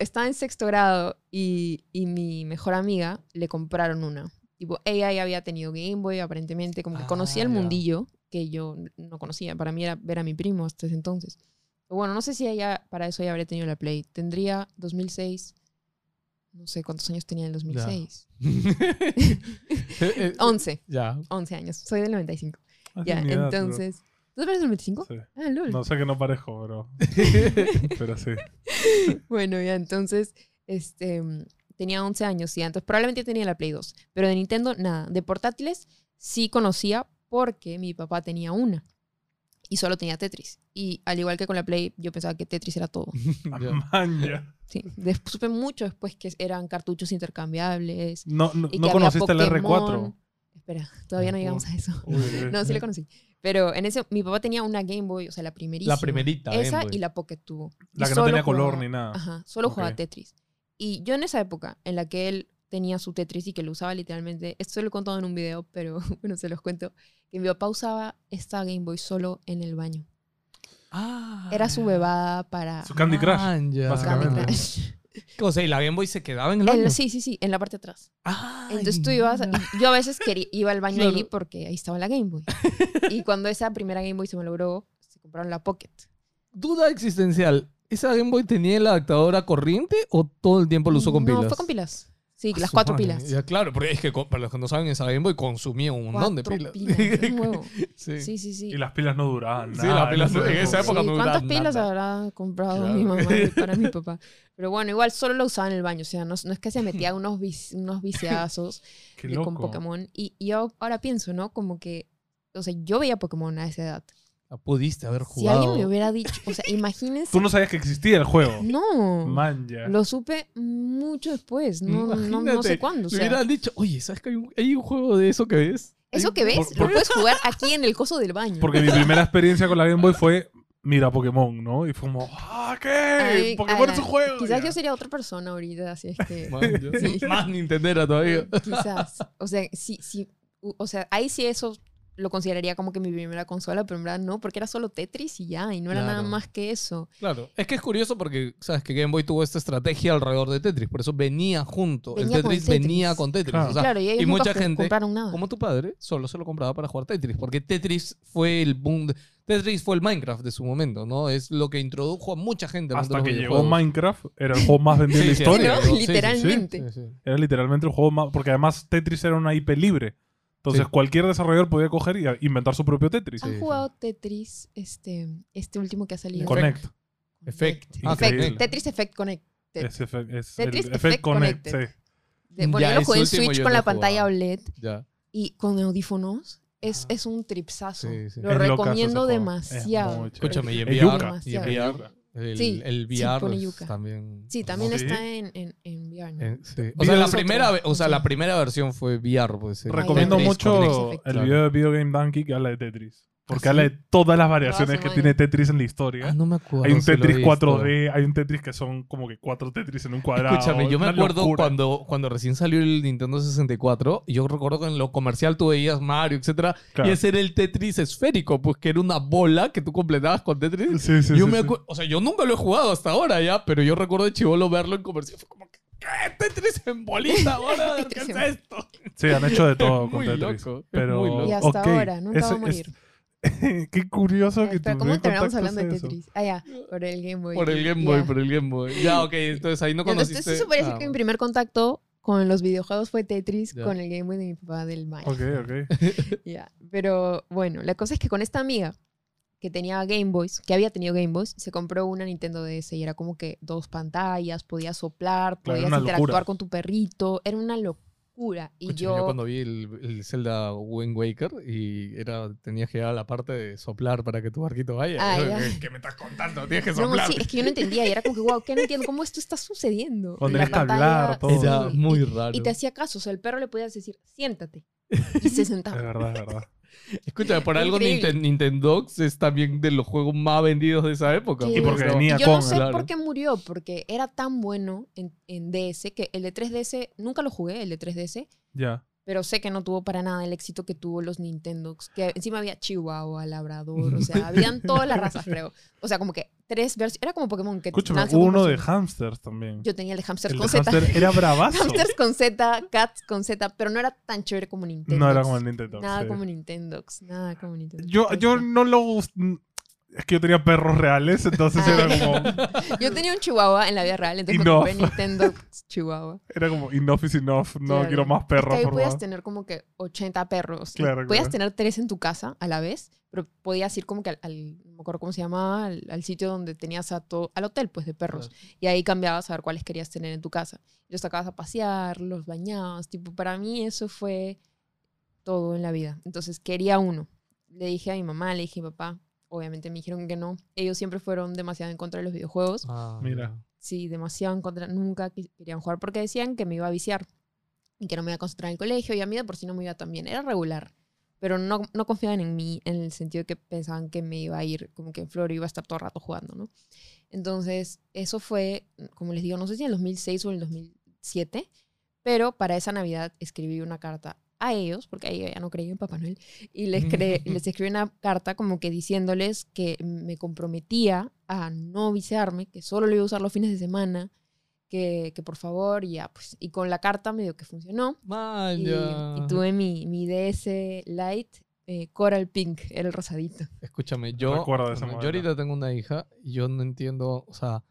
Estaba en sexto grado y, y mi mejor amiga le compraron una. Tipo, ella ya había tenido Game Boy, aparentemente, como que Ah, conocía el ya. mundillo que yo no conocía. Para mí era ver a mi primo hasta ese entonces. Pero bueno, no sé si ella, para eso ya habría tenido la Play. Tendría 2006, no sé cuántos años tenía en el 2006. Eh, 11, ya. 11 años. Soy del 95. Ah, Ya, entonces... ¿Tú eres del 95? pero- sí. Ah, lol. No sé que no parezco, pero, pero sí. Bueno, ya entonces, este, tenía 11 años y antes probablemente tenía la Play 2, pero de Nintendo nada. De portátiles sí conocía porque mi papá tenía una y solo tenía Tetris. Y al igual que con la Play, yo pensaba que Tetris era todo. Sí. Después, supe mucho después que eran cartuchos intercambiables. No, no, Y no que había conociste el Pokémon. R4. Espera, todavía no llegamos a eso. No, sí la conocí. Pero en ese, mi papá tenía una Game Boy, o sea, la primerísima. La primerita. Esa Game Boy. y la Pocket tuvo. Y La que no solo tenía color jugaba- ni nada. Ajá, solo jugaba Ok. Tetris. Y yo en esa época en la que él tenía su Tetris y que lo usaba literalmente, esto lo he contado en un video, pero bueno, se los cuento, que mi papá usaba esta Game Boy solo en el baño. Ah, Era su bebada para Su Candy Crush. man, ya. Candy básicamente. Crush. O sea, y la Game Boy se quedaba en el En- baño. sí, sí, sí, en la parte de atrás. Ay, Entonces tú ibas, yo a veces quería, iba al baño Claro. ahí porque ahí estaba la Game Boy. Y cuando esa primera Game Boy se me logró, se compraron la Pocket. Duda existencial. ¿Esa Game Boy tenía el adaptador a corriente o todo el tiempo lo usó con pilas? No, fue con pilas. Sí, Ah, las cuatro madre. pilas. Ya, claro, porque es que para los que no saben, esa Game Boy consumía un montón de pilas. sí. Sí, sí, sí. Y las pilas no duraban. Sí, nada las pilas no- en esa época Sí, no ¿Cuántas duraba pilas nada. habrá comprado Claro. mi mamá para mi papá? Pero bueno, igual solo lo usaba en el baño. O sea, no, no es que se metía unos, vici- unos viciazos con Pokémon. Y, y yo ahora pienso, ¿no? Como que, o sea, yo veía Pokémon a esa edad. Pudiste haber Si jugado. alguien me hubiera dicho, o sea, imagínense. Tú no sabías que existía el juego. No. Man, ya. Lo supe mucho después. No, no, no sé cuándo. O Me sea, hubieran dicho, oye, ¿sabes que hay un, hay un juego de eso que ves? eso que ves, por- lo puedes jugar aquí en el coso del baño. Porque mi primera experiencia con la Game Boy fue mira Pokémon, ¿no? Y fue como, ¡ah, qué! Ay, Pokémon ala, es un juego. Quizás Ya. yo sería otra persona ahorita, así es que. Man. Sí. Más Nintendera todavía. Quizás. O sea, sí, sí. O sea, ahí sí eso lo consideraría como que mi primera consola, pero en verdad no, porque era solo Tetris y ya, y no era nada más que eso. Claro, es que es curioso porque, sabes, que Game Boy tuvo esta estrategia alrededor de Tetris, por eso venía junto. Venía el con Tetris, Tetris. venía con Tetris. Claro. O sea, claro, y ellos y nunca mucha gente, compraron nada. como tu padre, solo se lo compraba para jugar Tetris, porque Tetris fue el boom. de- Tetris fue el Minecraft de su momento, ¿no? Es lo que introdujo a mucha gente al mundo Hasta que llegó. Minecraft, era el juego más vendido de la sí, historia. Literalmente. sí, sí. Era literalmente el juego más. Porque además Tetris era una IP libre. Entonces Sí. cualquier desarrollador podía coger y a- inventar su propio Tetris. Sí, ¿Han sí. jugado Tetris, este, este último que ha salido? Connect. Effect. Effect. Ah. Tetris Effect Connect. Es, es Tetris el Effect Effect Connect. De- bueno, Ya, yo lo jugué en Switch con la pantalla. OLED Ya. y con audífonos. Es, Ajá. es un tripsazo. Sí, sí. Lo Es recomiendo demasiado. Escúchame, y en En el, Sí, el sí, VR yuca. también... Sí, también Sí. está en, en, en VR. ¿no? Eh, sí. O sea, la primera, o sea, Sí. la primera versión fue VR, pues. el Recomiendo Tetris mucho Tetris el video de Video Game Donkey que habla de Tetris. Porque ¿Ah, habla de todas las variaciones su que tiene Tetris en la historia. Ah, no me acuerdo. hay un si Tetris visto. 4D, hay un Tetris que son como que cuatro Tetris en un cuadrado. Escúchame, yo me acuerdo locura. cuando, cuando recién salió el Nintendo 64, y yo recuerdo que en lo comercial tú veías Mario, etcétera, Claro. y ese era el Tetris esférico, pues que era una bola que tú completabas con Tetris. Sí, sí, yo sí, me o sea, yo nunca lo he jugado hasta ahora ya, pero yo recuerdo de chivolo verlo en comercial, fue como que, ¿qué? Tetris en bolita, ahora, ¿qué es esto? Sí, han hecho de todo Es con muy Tetris. loco, es pero, muy loco. Y hasta ahora, nunca va a morir. es- Qué curioso que tú ¿cómo terminamos hablando de. Tetris? Ah, ya, por el Game Boy. Por el Game Ya. Boy, por el Game Boy. Ya, ok, entonces ahí no Ya, entonces, conociste. Eso parece ah, que mi primer contacto con los videojuegos fue Tetris Ya. con el Game Boy de mi papá del Maya. Ok, ok. Ya, Pero bueno, la cosa es que con esta amiga que tenía Game Boys, que había tenido Game Boys, se compró una Nintendo DS y era como que dos pantallas, podías soplar, Claro, podías interactuar locura. con tu perrito, era una locura. Y Escucha, yo, yo cuando vi el, el Zelda Wind Waker y era, tenías que llegar a la parte de soplar para que tu barquito vaya. Ah, Yo, ya. ¿qué, qué me estás contando? Tienes que no, soplar. sí, es que yo no entendía y era como que, wow, ¿qué no entiendo? ¿Cómo esto está sucediendo? Cuando Y tenías que hablar, todo. Era sí, muy y- raro. Y te hacía caso, o sea, el perro le podías decir, siéntate. Y se Es sentaba. verdad, es verdad. Escucha, por algo. Ninten- Nintendox es también de los juegos más vendidos de esa época. Sí. Y porque Pero- venía Y yo con. no sé claro. por qué murió, porque era tan bueno en, en DS que el de 3DS, nunca lo jugué, el de 3DS, Ya. pero sé que no tuvo para nada el éxito que tuvo los Nintendo, que encima había Chihuahua, Labrador, o sea, habían todas las razas, creo. O sea, como que tres versiones, era como Pokémon que Escúchame, hubo uno de hamsters también. Yo tenía el de hamsters el con Z. hamster era bravazo. Hamsters con Z, cats con Z, pero no era tan chévere como Nintendo. no era como Nintendo. Nada sí. como Nintendo, nada como Nintendo. Yo, yo no lo Es que yo tenía perros reales, entonces era como, Yo tenía un chihuahua en la vida real, entonces Enough. compré Nintendo Chihuahua. era como enough is enough. No Claro. quiero más Es perros, que ahí por podías favor. tener como que 80 perros. Claro, podías claro. tener tres en tu casa a la vez, pero podías ir como que al, al- no me acuerdo cómo se llamaba, al, al sitio donde tenías a todo, al hotel pues de perros. Y ahí cambiabas a ver cuáles querías tener en tu casa. Los sacabas a pasear, los bañabas, tipo, para mí eso fue todo en la vida. Entonces quería uno. Le dije a mi mamá, le dije a mi papá, obviamente me dijeron que no. Ellos siempre fueron demasiado en contra de los videojuegos. Ah, Mira. Sí, demasiado en contra. Nunca querían jugar porque decían que me iba a viciar y que no me iba a concentrar en el colegio y a mí de por sí no me iba tan bien. Era regular, pero no, no confiaban en mí en el sentido de que pensaban que me iba a ir, como que en Flor iba a estar todo el rato jugando, ¿no? Entonces, eso fue, como les digo, no sé si en el 2006 o en el 2007, pero para esa Navidad escribí una carta a ellos, porque ahí ya no creía en Papá Noel, y les, cre- les escribí una carta como que diciéndoles que me comprometía a no viciarme, que solo lo iba a usar los fines de semana, que, que por favor, y ya, pues, y con la carta medio que funcionó, y, y tuve mi, mi DS Lite eh, Coral Pink, era el rosadito. Escúchame, yo, yo ahorita tengo una hija y yo no entiendo, o sea,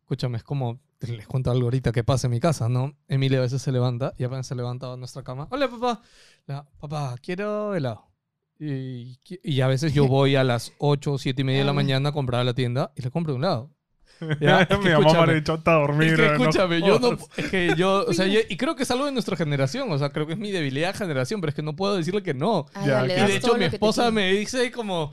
escúchame, es como, les cuento algo ahorita que pasa en mi casa, ¿no? Emilia a veces se levanta y apenas se levanta a nuestra cama. Hola, papá. La, papá, quiero helado. Y, y a veces yo voy a las 8 o 7 y media de la Ah. mañana a comprar a la tienda y le compro un helado. Ya, es que Mi mamá me ha dicho hasta dormir. Es que no escúchame, yo no. Es que yo. O sea, yo- y creo que es algo de nuestra generación. O sea, creo que es mi debilidad de generación, pero es que no puedo decirle que no. Que- Y de hecho, mi esposa me dice como.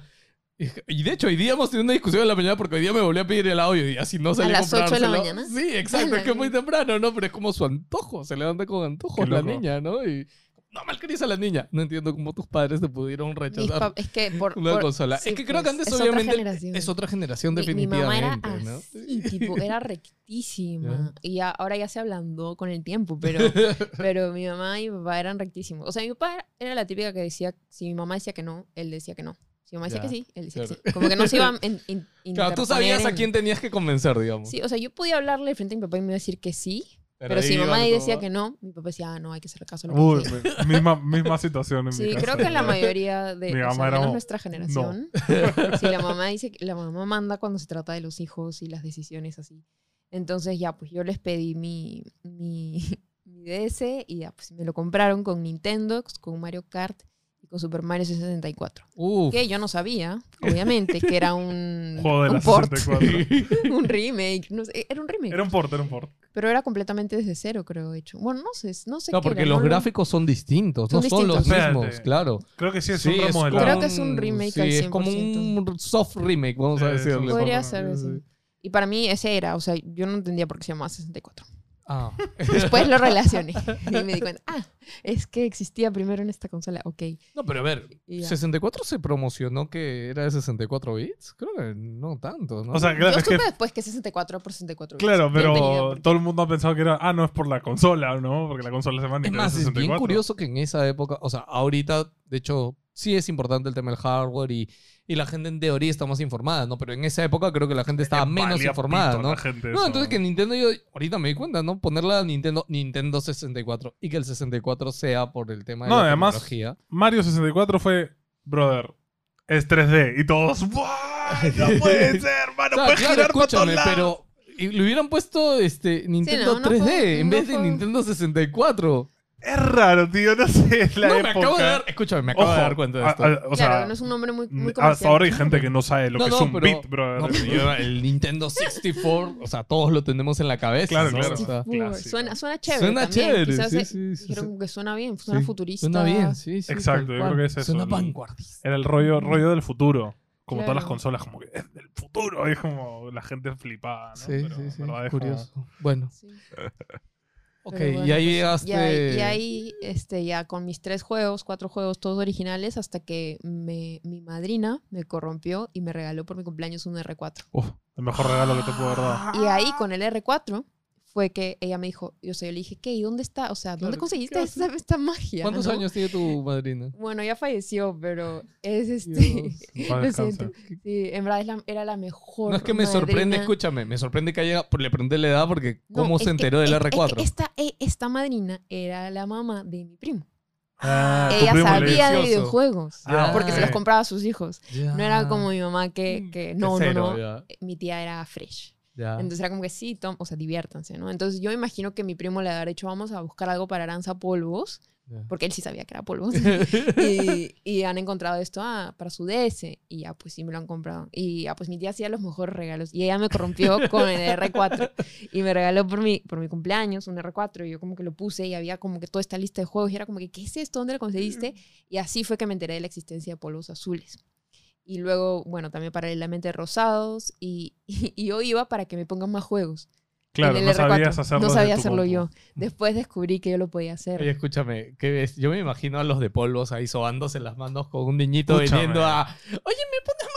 Y de hecho, hoy día hemos tenido una discusión en la mañana porque hoy día me volví a pedir helado y hoy día si no salí a, las ocho de la mañana? Sí, exacto. Es que es muy temprano, ¿no? Pero es como su antojo. Se levanta con antojos Qué la niña, ¿no? Y. No malcrías a la niña. No entiendo cómo tus padres te pudieron rechazar es que por, una por- consola. sí, es que creo que pues, antes, es obviamente, es otra generación, Mi- Mi, mamá definitivamente. era ¿no? así, tipo, era rectísima. Y ya- ahora ya se ablandó con el tiempo, pero, pero mi mamá y mi papá eran rectísimos. O sea, mi papá era la típica que decía, si mi mamá decía que no, él decía que no. Si mi mamá decía que sí, él decía que claro. sí. Como que no se iba a in- in- Claro, tú sabías a en- quién tenías que convencer, digamos. Sí, o sea, yo podía hablarle frente a mi papá y me iba a decir que sí, pero, si ahí mi mamá decía todo. que no, mi papá decía, ah, no, hay que hacer caso a lo que Uy, dice". mi- misma, misma situación en mi Sí, casa. creo que la mayoría de Mi o sea, menos nuestra generación. Sí, la mamá dice que la mamá manda cuando se trata de los hijos y las decisiones así. Entonces ya, pues yo les pedí mi, mi, mi DS y ya, pues me lo compraron con Nintendo, con Mario Kart y con Super Mario 64. Uf. Que yo no sabía, obviamente, que era un, Juego de un la port, 64. un remake, no sé, era un remake. Era un port, era un port. Pero era completamente desde cero, creo, hecho. Bueno, no sé, no sé No, qué porque era, los no lo- gráficos son distintos, Son no son los mismos, claro. Creo que sí es Sí, un es remodelado. Creo que es un remake sí, al es como 100%. un soft remake, vamos a decirle. Podría ser, sí. Y para mí ese era, o sea, yo no entendía por qué se llamaba 64. Ah. Después lo relacioné y me di cuenta, ah, es que existía primero en esta consola, ok. No, pero a ver, Y ya. 64 se promocionó que era de 64 bits. Creo que no tanto, ¿no? O sea, claro, yo es que supe después que 64 por 64 bits. Claro, pero por qué. todo el mundo ha pensado que era, ah, no es por la consola, ¿no? Porque la consola se llama es más, es 64. bien curioso que en esa época, o sea, ahorita, de hecho, sí es importante el tema del hardware y, y la gente en teoría está más informada, ¿no? Pero en esa época creo que la gente estaba menos informada, ¿no? gente No, eso. entonces que Nintendo, yo ahorita me di cuenta, ¿no? Ponerla a Nintendo, Nintendo 64 y que el 64 sea por el tema de No, la además- tecnología. Mario 64 fue, brother, es 3D. Y todos, ¡buah! No puede ser, mano, O sea, puedes claro, girar para escúchame, lados. pero y le hubieran puesto este Nintendo no, no 3D fue- en no vez de Nintendo 64. Es raro, tío, no sé, la no, época. me acabo de dar, escúchame, me acabo de Ojo, dar cuenta de a- esto. a- o sea, claro, no es un nombre muy, muy hasta comercial. ahora hay gente que no sabe lo No, que no, es un pero- bit, brother. No, pero el Nintendo 64, o sea, todos lo tenemos en la cabeza. Claro, ¿no? claro. O sea, suena, suena chévere. Suena también. chévere, Quizás sí, sí, sí, dijeron sí. que suena bien, suena Sí, futurista. Suena bien, sí, sí. Exacto, yo creo que es eso, Suena vanguardista. Era el rollo, rollo del futuro. Como Claro. todas las consolas, como que es del futuro. Es como la gente flipada, ¿no? Sí, Pero, sí, sí. verdad es como- Curioso. Bueno, Sí. ok, Pero bueno, y ahí pues, llegaste. Y ahí, y ahí, este, ya con mis tres juegos, cuatro juegos, todos originales, hasta que me, mi madrina me corrompió y me regaló por mi cumpleaños un R4. Uf, el mejor regalo que te puedo dado. Y ahí con el R4 fue que ella me dijo, yo sé, yo le dije, ¿qué? ¿Y dónde está? O sea, ¿dónde Claro, conseguiste ¿qué esta, esta magia? ¿Cuántos no? años tiene tu madrina? Bueno, ya falleció, pero es este... Lo siento. Sí, en verdad es la- era la mejor. No es que me sorprende, madrina. escúchame, me sorprende que haya, le pregunté la edad porque No, cómo es se que- enteró del es- es que R4. esta, eh, esta madrina era la mamá de mi primo. Ah, Ella sabía de videojuegos. Ah, porque se ok. los compraba a sus hijos. No era como mi mamá que, que no, cero, no, no. ya, Mi tía era fresh. Ya. Entonces era como que sí, tom- o sea, diviértanse, ¿no? Entonces yo imagino que mi primo le había dicho, vamos a buscar algo para Aranza Polvos, Ya. porque él sí sabía que era polvos. y, y han encontrado esto ah, para su DS. Y ya, pues sí me lo han comprado. Y ya, pues mi tía hacía los mejores regalos. Y ella me corrompió con el R4. Y me regaló por mi, por mi cumpleaños un R4. Y yo como que lo puse y había como que toda esta lista de juegos. Y era como que, ¿qué es esto? ¿Dónde lo conseguiste? Y así fue que me enteré de la existencia de polvos azules. Y luego, bueno, también paralelamente rosados. Y, y, yo iba para que me pongan más juegos. Claro, no R4. sabías hacerlo. No sabía hacerlo compu. yo. Después descubrí que yo lo podía hacer. Oye, escúchame, ¿qué ves? Yo me imagino a los de polvos ahí sobándose las manos con un niñito Escúchame. viniendo a. Oye, ¿me pones más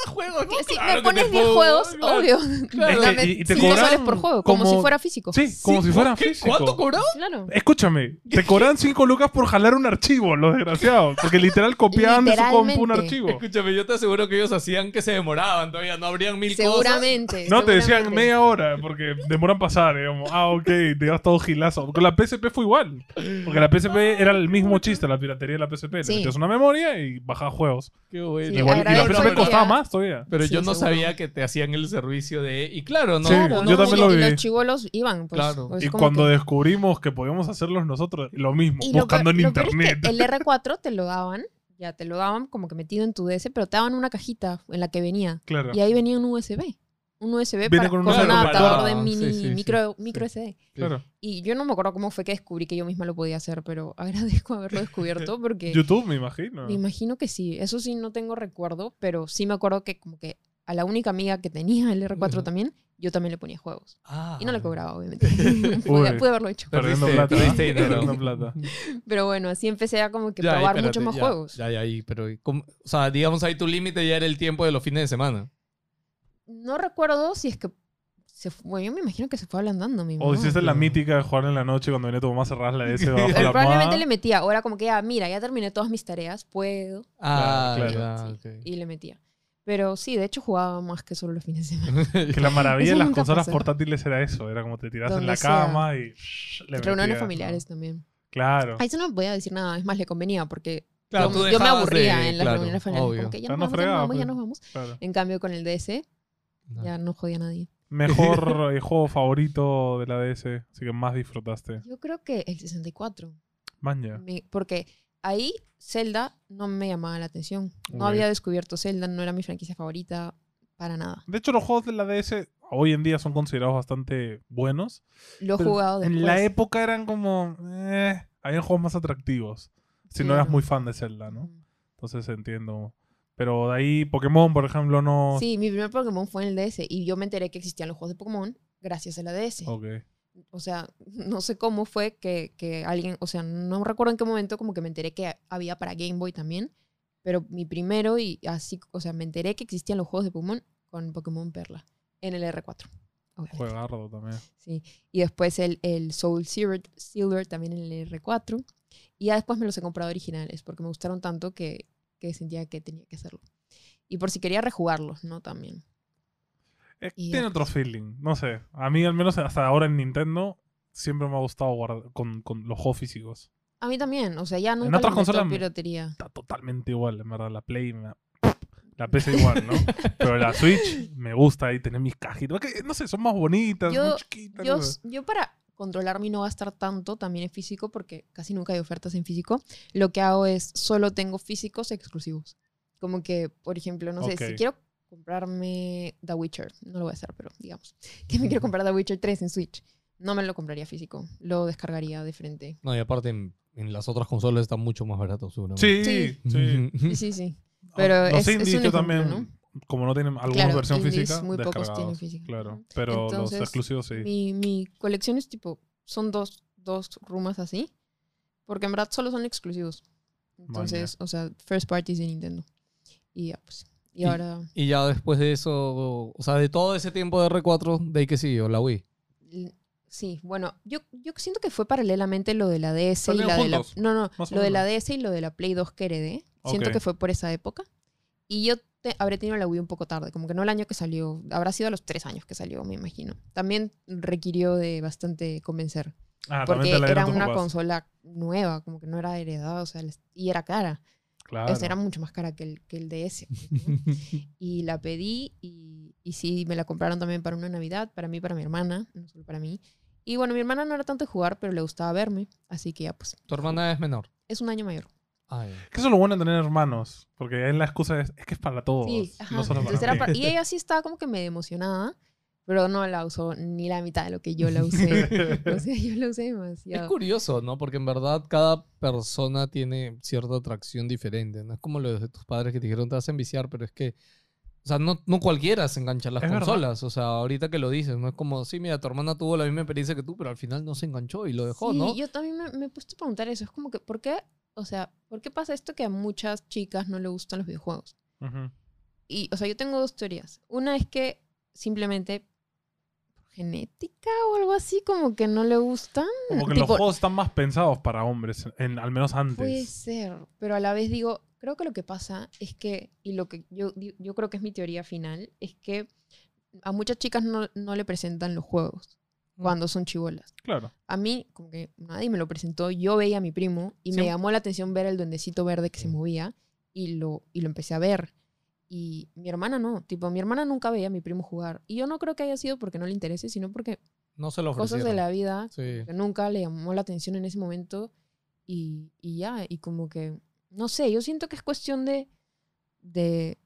juegos? No, Sí, claro me pones te 10 pongo, juegos, claro. obvio. Claro. Es que- Dame y- y te cobran soles por juego, como, como- si fuera físico. Sí, como si fuera físico. ¿Cuánto cobró? Claro. Escúchame, te cobran 5 lucas por jalar un archivo, los desgraciados. Porque literal copiaban de su compu un archivo. Escúchame, yo te aseguro que ellos hacían que se demoraban todavía, no habrían mil cosas. Seguramente. No, te decían seguramente. media hora, porque demoran pasar, digamos. Ah, ok, te ibas todo gilazo. Con la PSP fue igual. Porque la PSP era el mismo chiste, la piratería de la PSP. Le Sí. metías una memoria y bajabas juegos. Qué bueno. Sí, Igual- y la PSP costaba más todavía. Pero Sí, yo no seguro. sabía que te hacían el servicio de. Y claro, ¿no? Sí, Claro, yo también y- lo y viví. los chivolos iban, pues. Claro. pues, y cuando que- descubrimos que podíamos hacerlos nosotros, lo mismo, y lo buscando en lo peor es que internet. el R4 te lo daban, ya te lo daban como que metido en tu DS, pero te daban una cajita en la que venía. Claro. Y ahí venía un USB. Un USB Viene para, con con, un Claro, adaptador para- de mini, sí, sí, sí. micro, micro SD. claro. Y yo no me acuerdo cómo fue que descubrí que yo misma lo podía hacer, pero agradezco haberlo descubierto porque YouTube, me imagino. me imagino que sí. Eso sí no tengo recuerdo, pero sí me acuerdo que como que a la única amiga que tenía el R4 Ujú. también, yo también le ponía juegos. Ah. Y no le cobraba, obviamente. pude, haberlo hecho. Perdiendo plata. perdiste dinero. Perdiendo plata. Pero bueno, así empecé a como que Ya, probar espérate, muchos más ya, juegos. Ya, ya, ahí, pero. ¿cómo? O sea, digamos ahí tu límite ya era el tiempo de los fines de semana. No recuerdo si es que se fu- bueno, yo me imagino que se fue ablandando mi O mamá. hiciste la mítica de jugar en la noche cuando venía tu mamá a cerrar la bajo la probablemente le metía, o era como que ya, mira, ya terminé todas mis tareas, puedo. Ah, claro. Sí, ok. Y le metía. Pero sí, de hecho jugaba más que solo los fines de semana. Que la maravilla de las consolas pasó. portátiles era eso. Era como te tiras en la sea. cama y... shh, le Reuniones metías, familiares ¿no? también. Claro. A eso no me podía decir nada, es más, le convenía porque Claro, yo, me aburría de- en las claro, reuniones familiares. obvio. Como que ya Ah, nos no vamos, ya nos vamos, ya pues. nos vamos. claro. En cambio, con el DS No. ya no jodía a nadie. Mejor juego favorito de la DS. Así que más disfrutaste. Yo creo que el 64. Manja. Me- porque ahí Zelda no me llamaba la atención. No Ok. había descubierto Zelda, no era mi franquicia favorita para nada. De hecho, los juegos de la DS hoy en día son considerados bastante buenos. Lo he pero jugado después. En la época eran como... Eh, habían juegos más atractivos. Si no eras muy fan de Zelda, ¿no? Entonces entiendo. Pero de ahí Pokémon, por ejemplo, no... Sí, mi primer Pokémon fue en el DS y yo me enteré que existían los juegos de Pokémon gracias a la DS. Ok. O sea, no sé cómo fue que, que alguien, o sea, no recuerdo en qué momento como que me enteré que había para Game Boy también, pero mi primero y así, o sea, me enteré que existían los juegos de Pokémon con Pokémon Perla en el R4. obviamente. Juegardo también. Sí. Y después el, el Soul Silver, Silver también en el R4. Y ya después me los he comprado originales porque me gustaron tanto que, que sentía que tenía que hacerlo. Y por si quería rejugarlos, ¿no? También. Eh, tiene otro feeling. No sé. A mí, al menos hasta ahora en Nintendo, siempre me ha gustado guardar con, con los juegos físicos. A mí también. O sea, ya nunca otras le meto consolas piratería. Está totalmente igual, en verdad. La Play, me- la PC igual, ¿no? Pero la Switch me gusta ahí tener mis cajitas. Que, no sé, son más bonitas, Yo- muy chiquitas. Yo, no sé. yo para controlarme y no gastar tanto también en físico, porque casi nunca hay ofertas en físico, lo que hago es solo tengo físicos exclusivos. Como que, por ejemplo, no sé, Ok. si quiero comprarme The Witcher, no lo voy a hacer, pero digamos, que me quiero comprar The Witcher 3 en Switch, no me lo compraría físico, lo descargaría de frente. No, y aparte en, en las otras consolas está mucho más barato, seguramente. Sí, sí. Sí, sí, sí. Pero Los es- es indies un yo ejemplo, también, ¿no? Como no tienen alguna Claro, versión indies física, muy pocos tienen física. Claro, pero Entonces, los exclusivos sí. Mi, mi colección es tipo, son dos, dos rumas así, porque en verdad solo son exclusivos. Entonces, o sea, first parties de Nintendo. Y ya, pues. Y Y- ahora, Y ya después de eso, o sea, de todo ese tiempo de R4, de ahí que siguió, la Wii. Sí, bueno, yo, yo siento que fue paralelamente lo de la DS y la de la... juntos, No, no, lo de la. DS y lo de la Play 2 que heredé. Siento Ok. que fue por esa época. Y yo te- habré tenido la Wii un poco tarde, como que no el año que salió, habrá sido a los tres años que salió, me imagino. También requirió de bastante convencer, Ah, porque era una papás. consola nueva, como que no era heredada, o sea, y era cara. Claro. O sea, era mucho más cara que el, que el DS. pues, ¿no? y la pedí y, y sí, me la compraron también para una Navidad, para mí, para mi hermana, no solo para mí. Y bueno, mi hermana no era tanto de jugar, pero le gustaba verme, así que ya pues, Tu hermana es menor. es un año mayor. Ay. Que eso es lo bueno de tener hermanos. Porque ahí la excusa es, es que es para todos. Sí, ajá. no solo para mí. para- y ella sí estaba como que medio emocionada, pero no la usó ni la mitad de lo que yo la usé. o sea, yo la usé Es demasiado. curioso, ¿no? Porque en verdad cada persona tiene cierta atracción diferente. No es como lo de tus padres que te dijeron te vas a enviciar, pero es que. O sea, no, no cualquiera se engancha a las Es verdad. consolas. O sea, ahorita que lo dices, no es como, sí, mira, tu hermana tuvo la misma experiencia que tú, pero al final no se enganchó y lo dejó, sí, ¿no? yo también me, me he puesto a preguntar eso. Es como que, ¿por qué? O sea, ¿por qué pasa esto que a muchas chicas no le gustan los videojuegos? Y, o sea, yo tengo dos teorías. Una es que simplemente por genética o algo así, como que no le gustan. Como que Tipo, los juegos están más pensados para hombres, en, al menos antes. Puede ser, pero a la vez digo, creo que lo que pasa es que, y lo que yo, yo creo que es mi teoría final, es que a muchas chicas no, no le presentan los juegos. Cuando son chivolas. Claro. A mí, como que nadie me lo presentó, yo veía a mi primo y me Sí. llamó la atención ver el duendecito verde que se movía y lo, y lo empecé a ver. Y mi hermana no, tipo, mi hermana nunca veía a mi primo jugar. Y yo no creo que haya sido porque no le interese, sino porque No se lo cosas de la vida Sí. que nunca le llamó la atención en ese momento y, y ya, y como que, no sé, yo siento que es cuestión de, de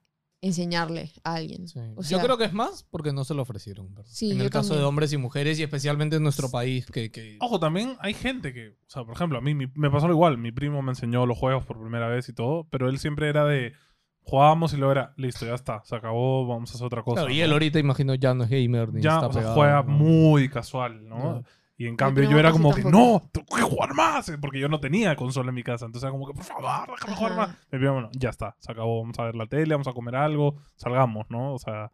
enseñarle a alguien. Sí. O yo creo que es más porque no se lo ofrecieron. en el caso de hombres y mujeres y especialmente en nuestro país que... que- Ojo, también hay gente que, o sea, por ejemplo, a mí mi- me pasó lo igual. Mi primo me enseñó los juegos por primera vez y todo, pero él siempre era de jugábamos y luego era, listo, ya está, se acabó, vamos a hacer otra cosa. Claro, y ¿no? él ahorita, imagino, ya no es gamer ni ya está o sea, pegado, juega ¿no? muy casual, ¿no? Y en cambio yo era como que, no, tengo que jugar más, porque yo no tenía consola en mi casa. Entonces era como que, por favor, déjame jugar más. Mi primo, bueno, ya está, se acabó, vamos a ver la tele, vamos a comer algo, salgamos, ¿no? O sea,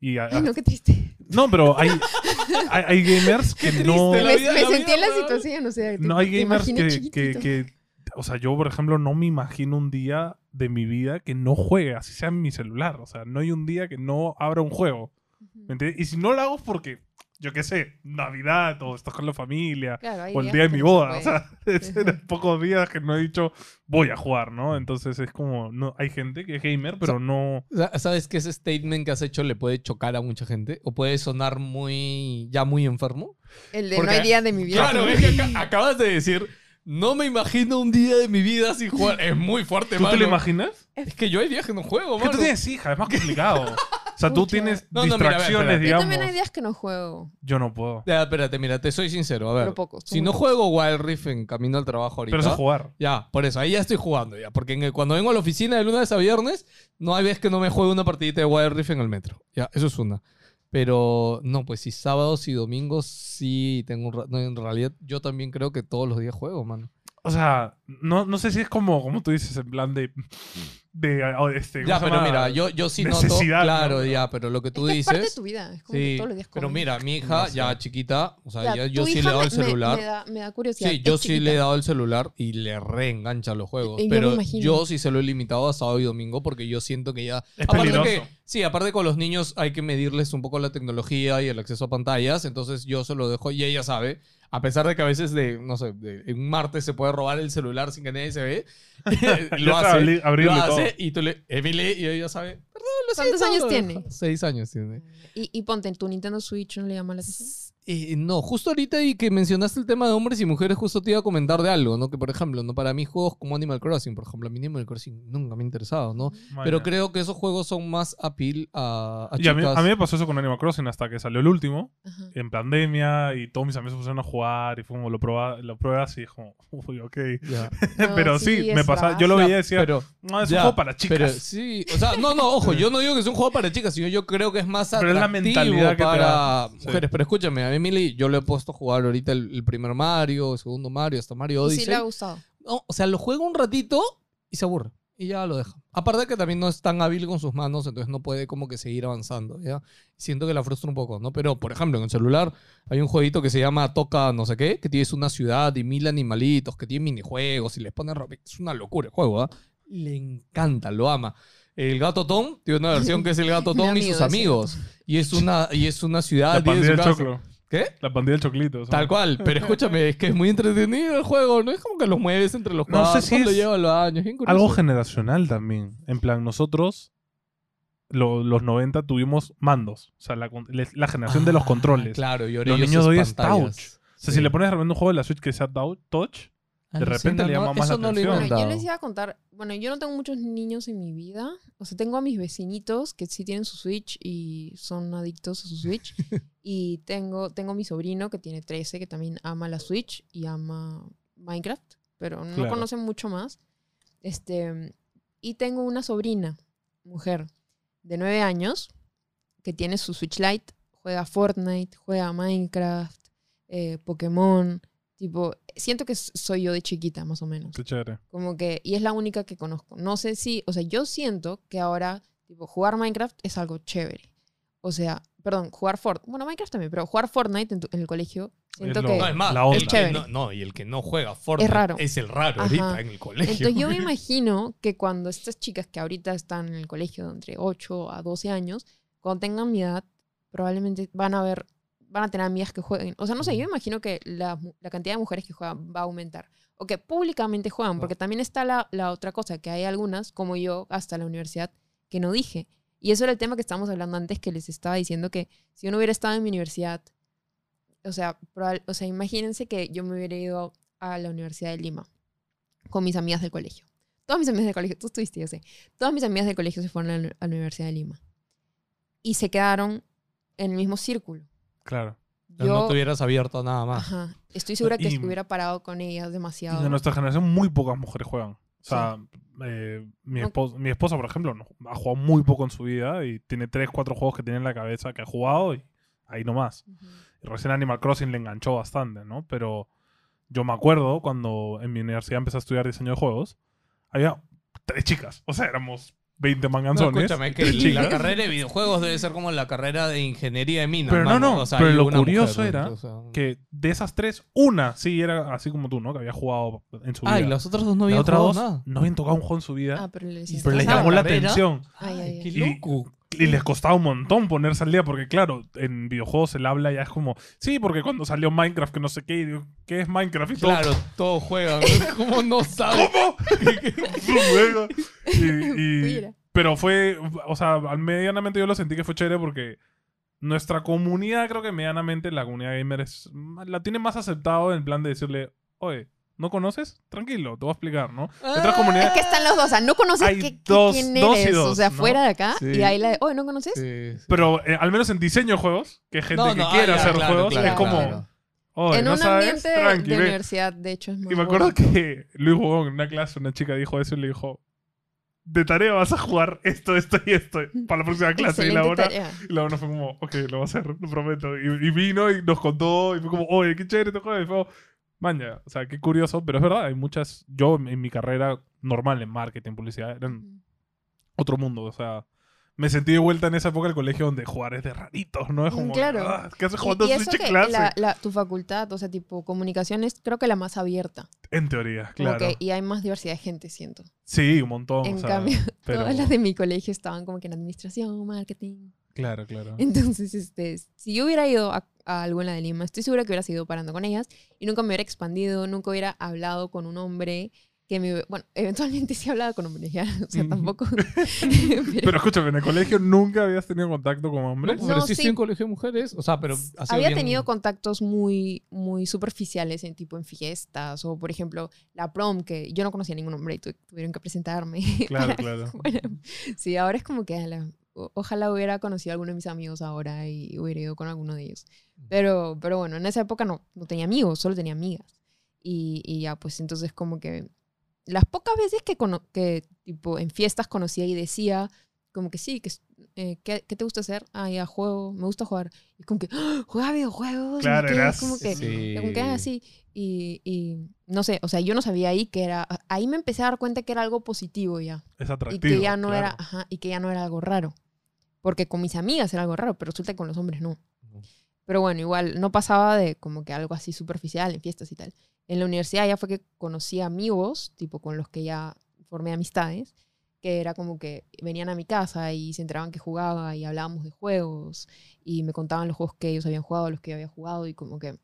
y a- Ay, no, qué triste. no, pero hay, hay, hay gamers que no... me vida- me la sentí vida en la situación, o sea, te- No hay gamers que, que, que- O sea, yo, por ejemplo, no me imagino un día de mi vida que no juegue, así sea en mi celular. O sea, no hay un día que no abra un juego. ¿Me entiendes? Y si no lo hago es porque, yo qué sé, Navidad o estás con la familia Claro, o el día de mi no boda. O puede. sea, es Ujú. en pocos días que no he dicho voy a jugar, ¿no? Entonces es como, no, hay gente que es gamer, pero no... Sa- ¿Sabes que ese statement que has hecho le puede chocar a mucha gente? ¿O puede sonar muy ya muy enfermo? El de Porque- no hay día de mi vida. Claro, es que aca- acabas de decir, no me imagino un día de mi vida sin jugar. Es muy fuerte, ¿Tú te mano. lo imaginas? Es que yo hay días que no juego, Que tú mano. tienes hija, es más complicado. O sea, tú tienes No, no, mira, a ver, distracciones, espérate. Yo digamos. también hay días que no juego, Yo no puedo. Ya, espérate, mira, te soy sincero. A ver, pero pocos. si no juego Wild Rift en camino al trabajo ahorita... Pero eso es jugar. Ya, por eso, ahí ya estoy jugando ya. Porque en el- cuando vengo a la oficina de lunes a viernes, no hay vez que no me juegue una partidita de Wild Rift en el metro. Ya, eso es una. Pero no, pues si sábados y domingos sí tengo un ra- no, En realidad, yo también creo que todos los días juego, mano. O sea, no, no sé si es como, como tú dices, en plan de. de oh, este, Ya, ¿cómo se pero llama? mira, yo, yo sí noto. Necesidad, Claro, ¿no? ya, pero lo que tú Es que es parte de dices. tu vida. Es como Sí, que todos los días pero mira, mi hija ya chiquita, o sea, Ya, yo sí le he dado me- el celular. Me, da, me da curiosidad. Sí, yo sí le he dado el celular y le reengancha los juegos. Me pero yo sí se lo he limitado a sábado y domingo porque yo siento que ya. Es aparte peligroso. que, sí, aparte con los niños hay que medirles un poco la tecnología y el acceso a pantallas. Entonces yo se lo dejo y ella sabe. A pesar de que a veces de, no sé, de, en un martes se puede robar el celular sin que nadie se ve. Lo hace. lo todo. hace y tú le, Emily, y ella sabe. Perdón, lo ¿Cuántos siento". años tiene? Seis años tiene. Y, y ponte, ¿tu Nintendo Switch no le llama la atención? Eh, no, justo ahorita y que mencionaste el tema de hombres y mujeres, justo te iba a comentar de algo, ¿no? Que por ejemplo, ¿no? Para mí juegos como Animal Crossing, por ejemplo, a mí Animal Crossing nunca me ha interesado, ¿no? Vaya. Pero creo que esos juegos son más appeal a, a Y a mí, chicas. a mí me pasó eso con Animal Crossing hasta que salió el último, Ajá. en pandemia, y todos mis amigos se pusieron a jugar, y fue como lo, proba, lo pruebas y es como, uy, ok. No, pero sí, sí, me verdad. yo lo veía y decía, pero, no, es ya, un juego para chicas. pero sí, o sea, no, no, ojo, yo no digo que es un juego para chicas, sino yo creo que es más Pero es la atractivo mentalidad que te para da. Sí. mujeres. Pero escúchame, a mí Emily, yo le he puesto a jugar ahorita el, el primer Mario, el segundo Mario, hasta Mario Y Odyssey. sí le ha gustado. No, o sea, lo juega un ratito y se aburre. y ya lo deja. Aparte que también no es tan hábil con sus manos, entonces no puede como que seguir avanzando, ¿ya? Siento que la frustra un poco, ¿no? Pero, por ejemplo, en el celular hay un jueguito que se llama Toca no sé qué, que tienes una ciudad y mil animalitos, que tiene minijuegos y les pones ropa. Es una locura el juego, ¿ah? Le encanta, lo ama. El gato Tom tiene una versión que es el gato Tom y sus amigos. Y es una, y es una ciudad. La tiene pandilla casa. choclo. ¿Qué? La pandilla del choclito. Tal cual, pero escúchame, es que es muy entretenido el juego, ¿no? Es como que los mueves entre los No sé cuadros, si lo es lleva los años. Algo generacional también. En plan, nosotros, lo- los 90, tuvimos mandos. O sea, la, la generación de los Ah, controles. Claro, y ahora Los niños hoy es touch. O sea, si le pones de repente un juego de la Switch que sea touch, de repente le llama más la no atención. Bueno, yo les iba a contar, bueno, yo no tengo muchos niños en mi vida, o sea, tengo a mis vecinitos que sí tienen su Switch y son adictos a su Switch, y tengo, tengo mi sobrino que tiene 13, que también ama la Switch y ama Minecraft, pero no Claro. conoce mucho más. Este, y tengo una sobrina, mujer, de 9 años, que tiene su Switch Lite, juega Fortnite, juega Minecraft, eh, Pokémon, tipo, siento que soy yo de chiquita, más o menos. Qué chévere. Como que, y es la única que conozco. No sé si, o sea, yo siento que ahora, tipo, jugar Minecraft es algo chévere. O sea, perdón, jugar Fortnite. Bueno, Minecraft también, pero jugar Fortnite en, tu- en el colegio, siento lo- que. No, es más, La onda. Chévere. no, no, y el que no juega Fortnite raro. es el raro Ajá. ahorita en el colegio. Entonces yo me imagino que cuando estas chicas que ahorita están en el colegio de entre 8 a 12 años, cuando tengan mi edad, probablemente van a ver, van a tener amigas que jueguen. O sea, no sé, yo imagino que la, cantidad de mujeres que juegan va a aumentar. O que públicamente juegan, porque también está la, la otra cosa, que hay algunas, como yo, hasta la universidad, que no dije. Y eso era el tema que estábamos hablando antes, que les estaba diciendo que si yo no hubiera estado en mi universidad, o sea, probable- o sea imagínense que yo me hubiera ido a la Universidad de Lima con mis amigas del colegio. Todas mis amigas del colegio, tú estuviste, yo sé. Todas mis amigas del colegio se fueron a la, a la Universidad de Lima. Y se quedaron en el mismo círculo. Claro. Ya no te hubieras abierto nada más. ajá, estoy segura que Y- hubiera parado con ellas Y demasiado. de nuestra generación muy pocas mujeres juegan. O sea, eh, mi, No. esposa, mi esposa, por ejemplo, no- ha jugado muy poco en su vida y tiene 3, 4 juegos que tiene en la cabeza que ha jugado y ahí nomás. Y recién Animal Crossing le enganchó bastante, ¿no? Pero yo me acuerdo cuando en mi universidad empecé a estudiar diseño de juegos, había tres chicas. O sea, éramos 20 No, manganzones. escúchame, que la carrera de videojuegos debe ser como la carrera de ingeniería de minas. Pero no, mano. no, O sea, pero lo curioso mujer, era o sea. Que de esas tres, una sí era así como tú, ¿no? Que había jugado en su vida. Ah, y las otras dos no habían jugado dos nada. no habían tocado un juego en su vida. Ah, pero les pero les ¿Estás llamó la la atención. Ay, ay, ay. qué Y- loco. Y les costaba un montón ponerse al día, porque claro, en videojuegos el habla ya es como, sí, porque cuando salió Minecraft, que no sé qué, y digo, ¿qué es Minecraft? Y todo, Claro, todos juegan. ¿Cómo no sabes? ¿Cómo? Luego, y, y- Mira. pero fue, o sea, medianamente yo lo sentí que fue chévere porque nuestra comunidad, creo que medianamente la comunidad gamer es, la tiene más aceptado en el plan de decirle, oye, ¿no conoces? Tranquilo, te voy a explicar, ¿no? Hay otras Es que están los dos, o sea, no conoces Hay dos- quién dos y eres, o dos, sea, ¿no? fuera de acá, Sí. y ahí la de, oh, ¿no conoces? Sí, sí. Pero eh, al menos en diseño de juegos, que gente No, que no, quiere ah, hacer claro, juegos, claro, es como, claro. oye, en ¿no un sabes? ambiente de- Tranqui, de ve". universidad, de hecho, es más Y me acuerdo bonito. que Luis jugó en una clase, una chica dijo eso y le dijo, de tarea vas a jugar esto, esto y esto para la próxima clase. Y la Excelente hora, y la hora fue como, ok, lo voy a hacer, lo prometo. Y, y vino y nos contó y fue como, oye, qué chévere este juego. Y fue, maña, o sea, qué curioso, pero es verdad, hay muchas, yo en mi carrera normal en marketing, publicidad, eran otro mundo, o sea... Me sentí de vuelta en esa época del colegio donde jugar es de raritos, ¿no? Es Mm, como, claro. "Ah, ¿qué haces Y, jugando y eso Switch en que clase? la, la- tu facultad, o sea, tipo, comunicación es creo que la más abierta. En teoría, Como claro. que, y hay más diversidad de gente, siento. Sí, un montón. en o sea, cambio, pero- todas las de mi colegio estaban como que en administración, marketing. Claro, claro. Entonces, este, si yo hubiera ido a, a alguna de Lima, estoy segura que hubiera seguido parando con ellas y nunca me hubiera expandido, nunca hubiera hablado con un hombre que me... Bueno, eventualmente sí hablaba con hombres, ya, o sea, tampoco... Pero escúchame, en el colegio nunca habías tenido contacto con No, hombres. pero No, sí, sí. en colegio de mujeres. O sea, pero había bien- tenido contactos muy, muy superficiales en tipo en fiestas o por ejemplo la prom que yo no conocía a ningún hombre y tu- tuvieron que presentarme. Claro, para- claro. bueno, sí, ahora es como que ala, o- ojalá hubiera conocido a alguno de mis amigos ahora y hubiera ido con alguno de ellos. Pero, pero bueno, en esa época no, no tenía amigos, solo tenía amigas. Y, y ya, pues entonces como que las pocas veces que, cono- que tipo en fiestas conocía y decía como que sí, que eh, ¿qué, qué te gusta hacer? Ah, ya, juego, me gusta jugar. Y como que, ¡Ah! ¿juega videojuegos? y Claro, que- eras- como que, Sí. como que así. Y, y no sé, o sea, yo no sabía ahí que era, ahí me empecé a dar cuenta que era algo positivo ya. Es Y atractivo. que ya no claro. era, ajá, y que ya no era algo raro. Porque con mis amigas era algo raro, pero resulta que con los hombres no. Pero bueno, igual, no pasaba de como que algo así superficial en fiestas y tal. En la universidad ya fue que conocí amigos, tipo con los que ya formé amistades, que era como que venían a mi casa y se enteraban que jugaba y hablábamos de juegos y me contaban los juegos que ellos habían jugado, los que yo había jugado y como que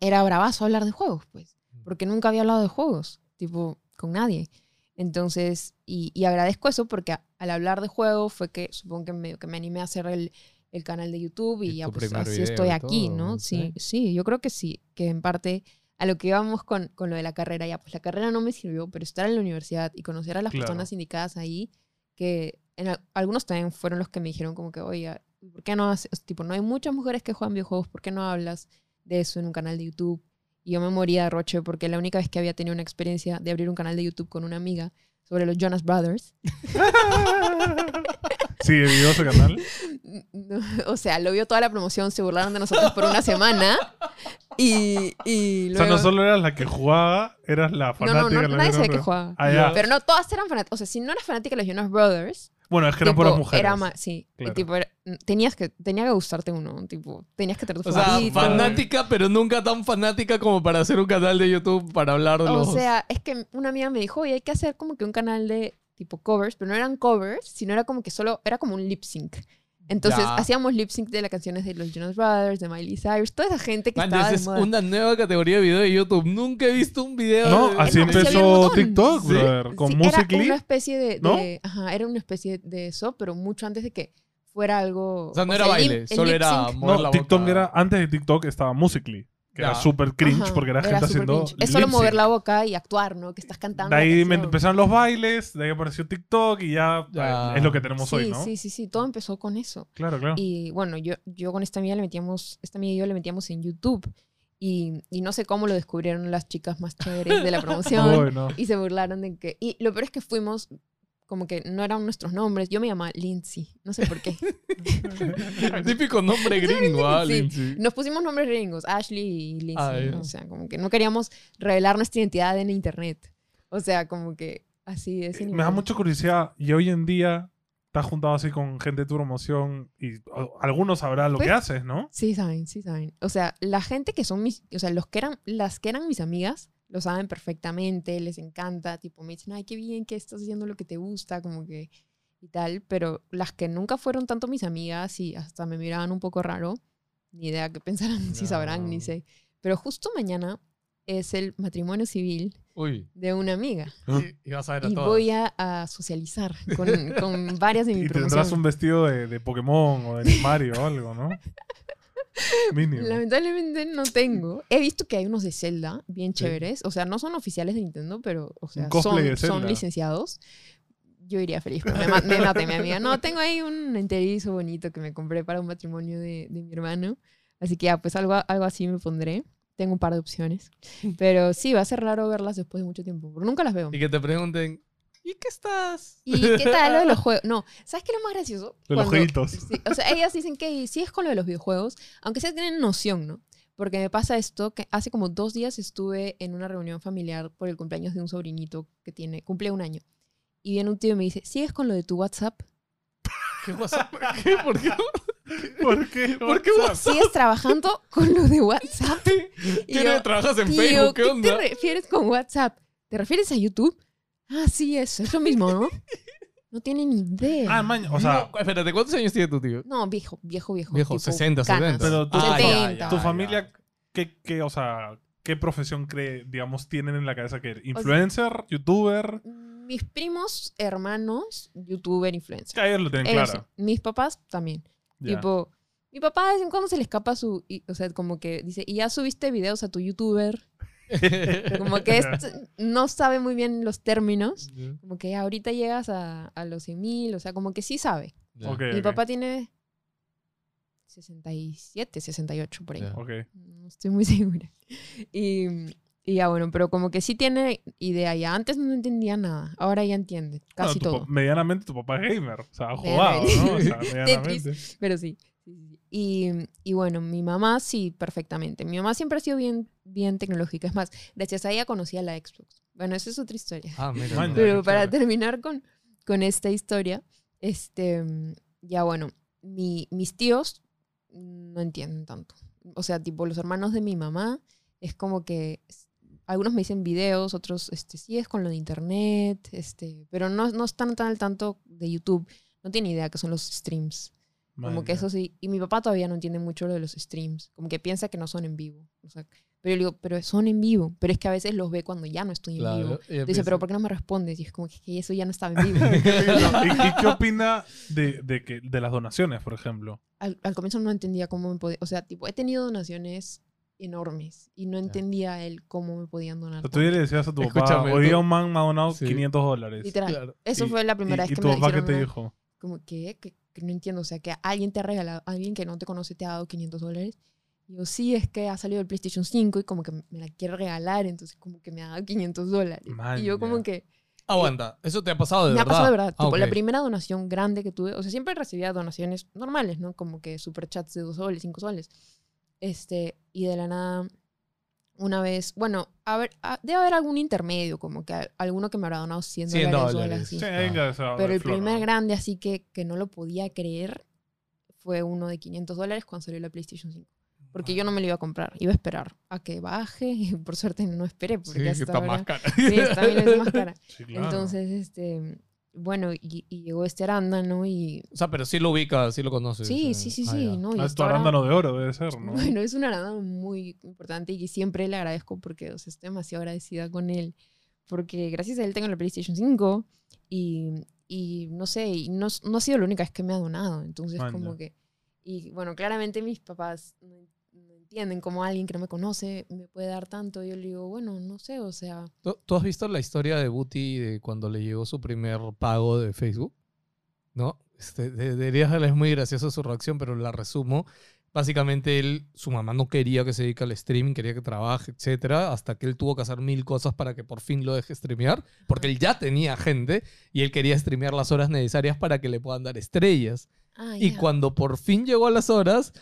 era bravazo hablar de juegos, pues, porque nunca había hablado de juegos, tipo, con nadie. Entonces, y, y agradezco eso porque a- al hablar de juegos fue que supongo que me, que me animé a hacer el, el canal de YouTube y, Y ya pues así estoy aquí, todo, ¿no? ¿sí? Sí, sí, yo creo que sí, que en parte a lo que íbamos con, con lo de la carrera, ya pues la carrera no me sirvió, pero estar en la universidad y conocer a las Claro. personas indicadas ahí, que en al- algunos también fueron los que me dijeron como que, oiga, ¿por qué no haces, tipo, no hay muchas mujeres que juegan videojuegos, ¿por qué no hablas de eso en un canal de YouTube? Y yo me moría de roche porque la única vez que había tenido una experiencia de abrir un canal de YouTube con una amiga sobre los Jonas Brothers, Sí, vivió ese canal. no, o sea, lo vio toda la promoción, se burlaron de nosotros por una semana y, y O sea, luego... no solo eras la que jugaba, eras la no, fanática. no, no, los nadie sabe Jonas que jugaba. Ah. Pero no, todas eran fanáticas. O sea, si no eras fanática de los Jonas Brothers, Bueno, es que eran tipo, puras mujeres. era más, sí. y Claro. tipo, era- tenías que, tenía que gustarte uno, tipo, tenías que tener tu O sea, fanática, pero nunca tan fanática como para hacer un canal de YouTube para hablar de O los... sea, es que una amiga me dijo, oye, hay que hacer como que un canal de tipo covers, pero no eran covers, sino era como que solo, era como un lip sync. Entonces Ya. hacíamos lip sync de las canciones de los Jonas Brothers, de Miley Cyrus, toda esa gente que Man, estaba esa de es moda. una nueva categoría de video de YouTube. Nunca he visto un video No, de- así no, empezó. TikTok, Sí. brother. Con Sí, Musical.ly. Era una especie de, ¿no? de- ajá, era una especie de eso, pero mucho antes de que fuera algo. O sea, no era el baile, lip- el solo era mover No, la TikTok boca. era, antes de TikTok estaba Musical.ly, que era súper cringe ajá, porque era, gente súper haciendo cringe. Es solo mover la boca y actuar, ¿no? Que estás cantando. De ahí me empezaron los bailes, de ahí apareció TikTok y ya, Ya. eh, es lo que tenemos sí, hoy, ¿no? Sí, sí, sí, todo empezó con eso. Claro, claro. Y bueno, yo, yo con esta amiga le metíamos, esta amiga y yo le metíamos en YouTube. Y, y no sé cómo lo descubrieron las chicas más chéveres de la promoción. Uy, no. y se burlaron de que... Y lo peor es que fuimos como que no eran nuestros nombres. Yo me llamaba Lindsay, no sé por qué. Típico nombre gringo, ah. Lindsay. Nos pusimos nombres gringos, Ashley y Lindsay. Ah. ¿no? O sea, como que no queríamos revelar nuestra identidad en internet. O sea, como que así ese Me da mucha curiosidad. Y hoy en día estás juntado así con gente de tu promoción y o, algunos sabrán lo Pues- que haces, ¿no? Sí saben, sí saben. O sea, la gente que son mis, o sea, los que eran, las que eran mis amigas, lo saben perfectamente, les encanta, tipo, me dicen, ay, qué bien que estás haciendo lo que te gusta, como que, y tal, pero las que nunca fueron tanto mis amigas y hasta me miraban un poco raro, ni idea qué pensarán, si sabrán, ni No. sé. Pero justo mañana es el matrimonio civil Uy. de una amiga Y, y vas a ver a y todas. voy a, a socializar con, con varias de mi Y promoción. tendrás un vestido de, de Pokémon o de Mario o algo, ¿no? Mínimo. Lamentablemente no tengo. He visto que hay unos de Zelda bien chéveres. O sea, no son oficiales de Nintendo, pero o sea, son, son licenciados. Yo iría feliz, pero me, me mate mi amiga. No, tengo ahí un enterizo bonito que me compré para un matrimonio de, de mi hermano. Así que ya, pues algo, algo así me pondré. Tengo un par de opciones. Pero sí, va a ser raro verlas después de mucho tiempo, porque nunca las veo. Y que te pregunten, ¿y qué estás? ¿Y qué tal lo de los juegos? No, ¿sabes qué es lo más gracioso? De los jueguitos. sí, o sea, ellas dicen que sí es con lo de los videojuegos, aunque sí tienen noción, ¿no? Porque me pasa esto, que hace como dos días estuve en una reunión familiar por el cumpleaños de un sobrinito que tiene, cumple un año. Y viene un tío y me dice, ¿sigues con lo de tu WhatsApp? ¿Qué pasa? ¿Qué? ¿Por qué? ¿Por qué? ¿Por qué WhatsApp? ¿Sigues trabajando con lo de WhatsApp? Y ¿Qué yo, trabajas en Tío, Facebook? ¿Qué ¿qué onda? te refieres con WhatsApp? ¿Te refieres a YouTube? Ah, sí, eso, es lo mismo, ¿no? No tiene ni idea. Ah, man, o sea, No, espérate, ¿cuántos años tiene tu tío? No, viejo, viejo, viejo. Viejo, tipo 60, canas. 70. Pero tú- Ah, ya, 70. ya, tu ya. familia, ¿qué, qué, o sea, qué profesión cree, digamos, tienen en la cabeza que ¿Influencer? ¿Youtuber? Mis primos, hermanos, youtuber, influencer. Que ellos lo tienen claro. Mis papás también. Tipo, mi papá de vez en cuando se le escapa su, y- o sea, como que dice, ¿y ya subiste videos a tu youtuber? Como que es- no sabe muy bien los términos. Como que ahorita llegas a, a los 100 mil, o sea, como que sí sabe. Ya. Ok, Mi ok, papá tiene 67, 68 por ahí. No estoy muy segura. Y Y ya bueno, pero como que sí tiene idea ya. Antes no entendía nada, ahora ya entiende casi Bueno, todo. medianamente tu papá es gamer. O sea, ha jugado, ¿no? O sea, medianamente. Pero sí. Y, y bueno, mi mamá sí, perfectamente. Mi mamá siempre ha sido bien, bien tecnológica. Es más, gracias a ella conocí a la Xbox. Bueno, esa es otra historia. Ah, mira. Pero para terminar con, con esta historia, este, ya bueno, mi- mis tíos no entienden tanto. O sea, tipo, los hermanos de mi mamá, es como que algunos me dicen videos, otros, este, sí es con lo de internet, este, pero no, no están tan al tanto de YouTube. No tienen idea qué son los streams. Como Man, que eso sí. Y mi papá todavía no entiende mucho lo de los streams. Como que piensa que no son en vivo. O sea, pero yo le digo, pero son en vivo. Pero es que a veces los ve cuando ya no estoy en vivo. Claro. y Dice, pero empieza- ¿por qué no me respondes? Y es como que, que eso ya no estaba en vivo. ¿Y, y qué opina de, de, que, de las donaciones, por ejemplo? al, al comienzo no entendía cómo me podía... O sea, tipo, he tenido donaciones enormes y no entendía él cómo me podían donar. O sea, tú ya le decías a tu papá, hoy día un man me ha donado Sí. 500 dólares. Literal. Claro. Eso Y- fue la primera ¿Y, vez y que tu me papá qué dijeron te una- dijo? como que, que, no entiendo, o sea, que alguien te ha regalado, alguien que no te conoce te ha dado 500 dólares. Y yo, sí, es que ha salido el PlayStation 5 y como que me la quiere regalar, entonces como que me ha dado 500 dólares. Man, y yo como ya. que, Aguanta, eso te ha pasado de me ha verdad. pasado de verdad. Ah, tipo, la primera donación grande que tuve, o sea, siempre recibía donaciones normales, ¿no? Como que superchats de 2 soles, 5 soles. Este, y de la nada, una vez, bueno, a ver, a- debe haber algún intermedio, como que a- alguno que me habrá donado 100, 100 dólares, dólares. Sí, Pero el flor, primer ¿no? grande, así que, que no lo podía creer, fue uno de 500 dólares cuando salió la PlayStation 5. Porque yo no me lo iba a comprar, iba a esperar a que baje y por suerte no esperé. Porque Sí, que hasta está ahora- más cara. Sí, también es más cara. Sí, claro. Entonces, este, bueno, y, y llegó este arándano y... O sea, pero sí lo ubica, sí lo conoces. Sí, sí, sí, Ah, sí. ya. ¿no? Ah, es tu arándano de oro, debe ser, ¿no? Bueno, es un arándano muy importante y siempre le agradezco porque o sea, estoy demasiado agradecida con él. Porque gracias a él tengo la PlayStation 5 y, y no sé, y no, no ha sido la única vez que me ha donado. Entonces, Man, como ya. que. Y bueno, claramente mis papás entienden cómo alguien que no me conoce me puede dar tanto. Yo le digo, bueno, no sé, o sea. ¿Tú, tú has visto la historia de Booty de cuando le llegó su primer pago de Facebook? ¿No? Este, de- deberías verle, es muy graciosa su reacción, pero la resumo. Básicamente, él, su mamá no quería que se dedique al streaming, quería que trabaje, etcétera, hasta que él tuvo que hacer mil cosas para que por fin lo deje streamear, porque él ya tenía gente y él quería streamear las horas necesarias para que le puedan dar estrellas. Ah, Y ya. cuando por fin llegó a las horas,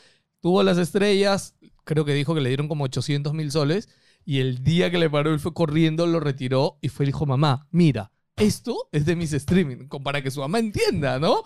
tuvo las estrellas, creo que dijo que le dieron como 800 mil soles, y el día que le paró, él fue corriendo, lo retiró y fue dijo, mamá, mira, esto es de mis streaming, para que su mamá entienda, ¿no?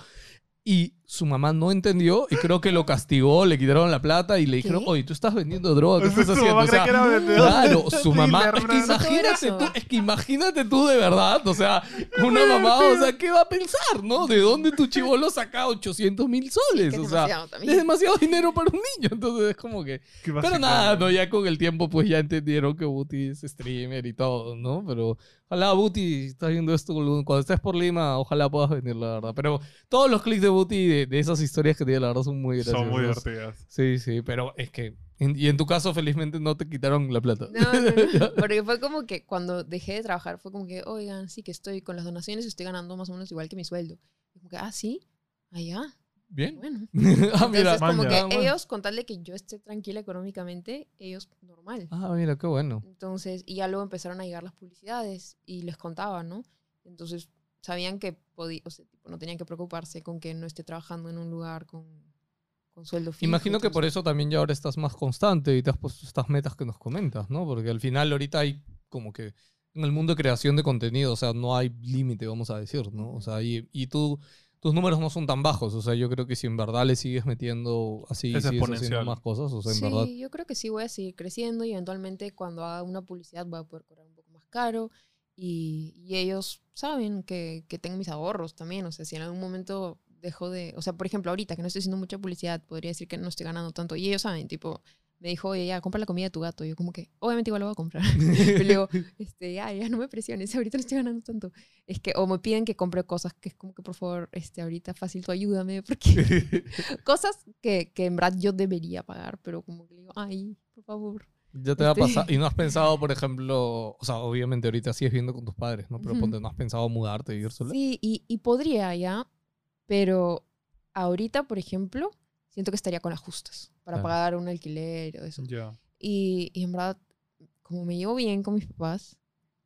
Y su mamá no entendió y creo que lo castigó, le quitaron la plata y le dijeron, ¿Qué? oye, tú estás vendiendo droga, ¿qué estás haciendo? O sea, Claro, su mamá. Es que imagínate tú, es que imagínate tú de verdad, o sea, una mamá, o sea, ¿qué va a pensar, no? ¿De dónde tu chivolo saca 800 mil soles? Es o sea, es demasiado dinero para un niño, entonces es como que... Pero nada, no, ya con el tiempo pues ya entendieron que Booty es streamer y todo, ¿no? Pero ojalá Booty, estás viendo esto, cuando estés por Lima, ojalá puedas venir, la verdad. Pero todos los clics de Booty de, de esas historias que tiene, la verdad, son muy graciosos. Son muy divertidas. Sí, sí, pero es que... en- y en tu caso, felizmente, no te quitaron la plata. No, no, no, porque fue como que cuando dejé de trabajar fue como que, oigan, sí que estoy con las donaciones y estoy ganando más o menos igual que mi sueldo. Y como que, ah, sí, allá, Bien. bueno. ah, mira. Entonces, como que. Ah, bueno. ellos, con tal de que yo esté tranquila económicamente, ellos normal. Ah, mira, qué bueno. Entonces, y ya luego empezaron a llegar las publicidades y les contaba, ¿no? Entonces, sabían que podía, o sea, tipo, no tenían que preocuparse con que no esté trabajando en un lugar con, con sueldo fijo. Imagino que por eso también ya ahora estás más constante y te has puesto estas metas que nos comentas, ¿no? Porque al final ahorita hay como que en el mundo de creación de contenido, o sea, no hay límite, vamos a decir, ¿no? O sea, y, y tú, tus números no son tan bajos, o sea, yo creo que si en verdad le sigues metiendo así, Es sigues haciendo exponencial. más cosas, o sea, en sí, verdad... yo creo que sí voy a seguir creciendo y eventualmente cuando haga una publicidad voy a poder cobrar un poco más caro y, y ellos saben que, que tengo mis ahorros también, o sea, si en algún momento dejo de, o sea, por ejemplo, ahorita que no estoy haciendo mucha publicidad, podría decir que no estoy ganando tanto y ellos saben, tipo, me dijo, oye, ya, compra la comida de tu gato. Y yo como que, obviamente igual lo voy a comprar. Pero le digo, este, ya, ya, no me presiones, ahorita no estoy ganando tanto. Es que, o me piden que compre cosas que es como que, por favor, este, ahorita fácil, tú ayúdame, porque cosas que, que en verdad yo debería pagar, pero como que le digo, ay, por favor. Ya te va a pasar. Y no has pensado, por ejemplo, o sea, obviamente ahorita sigues viendo con tus padres, ¿no? Pero Ujú. ponte, no has pensado mudarte y ir sola. Sí, y, y podría ya, pero ahorita, por ejemplo, siento que estaría con las justas para Claro. pagar un alquiler o eso. Ya. Y, y en verdad, como me llevo bien con mis papás,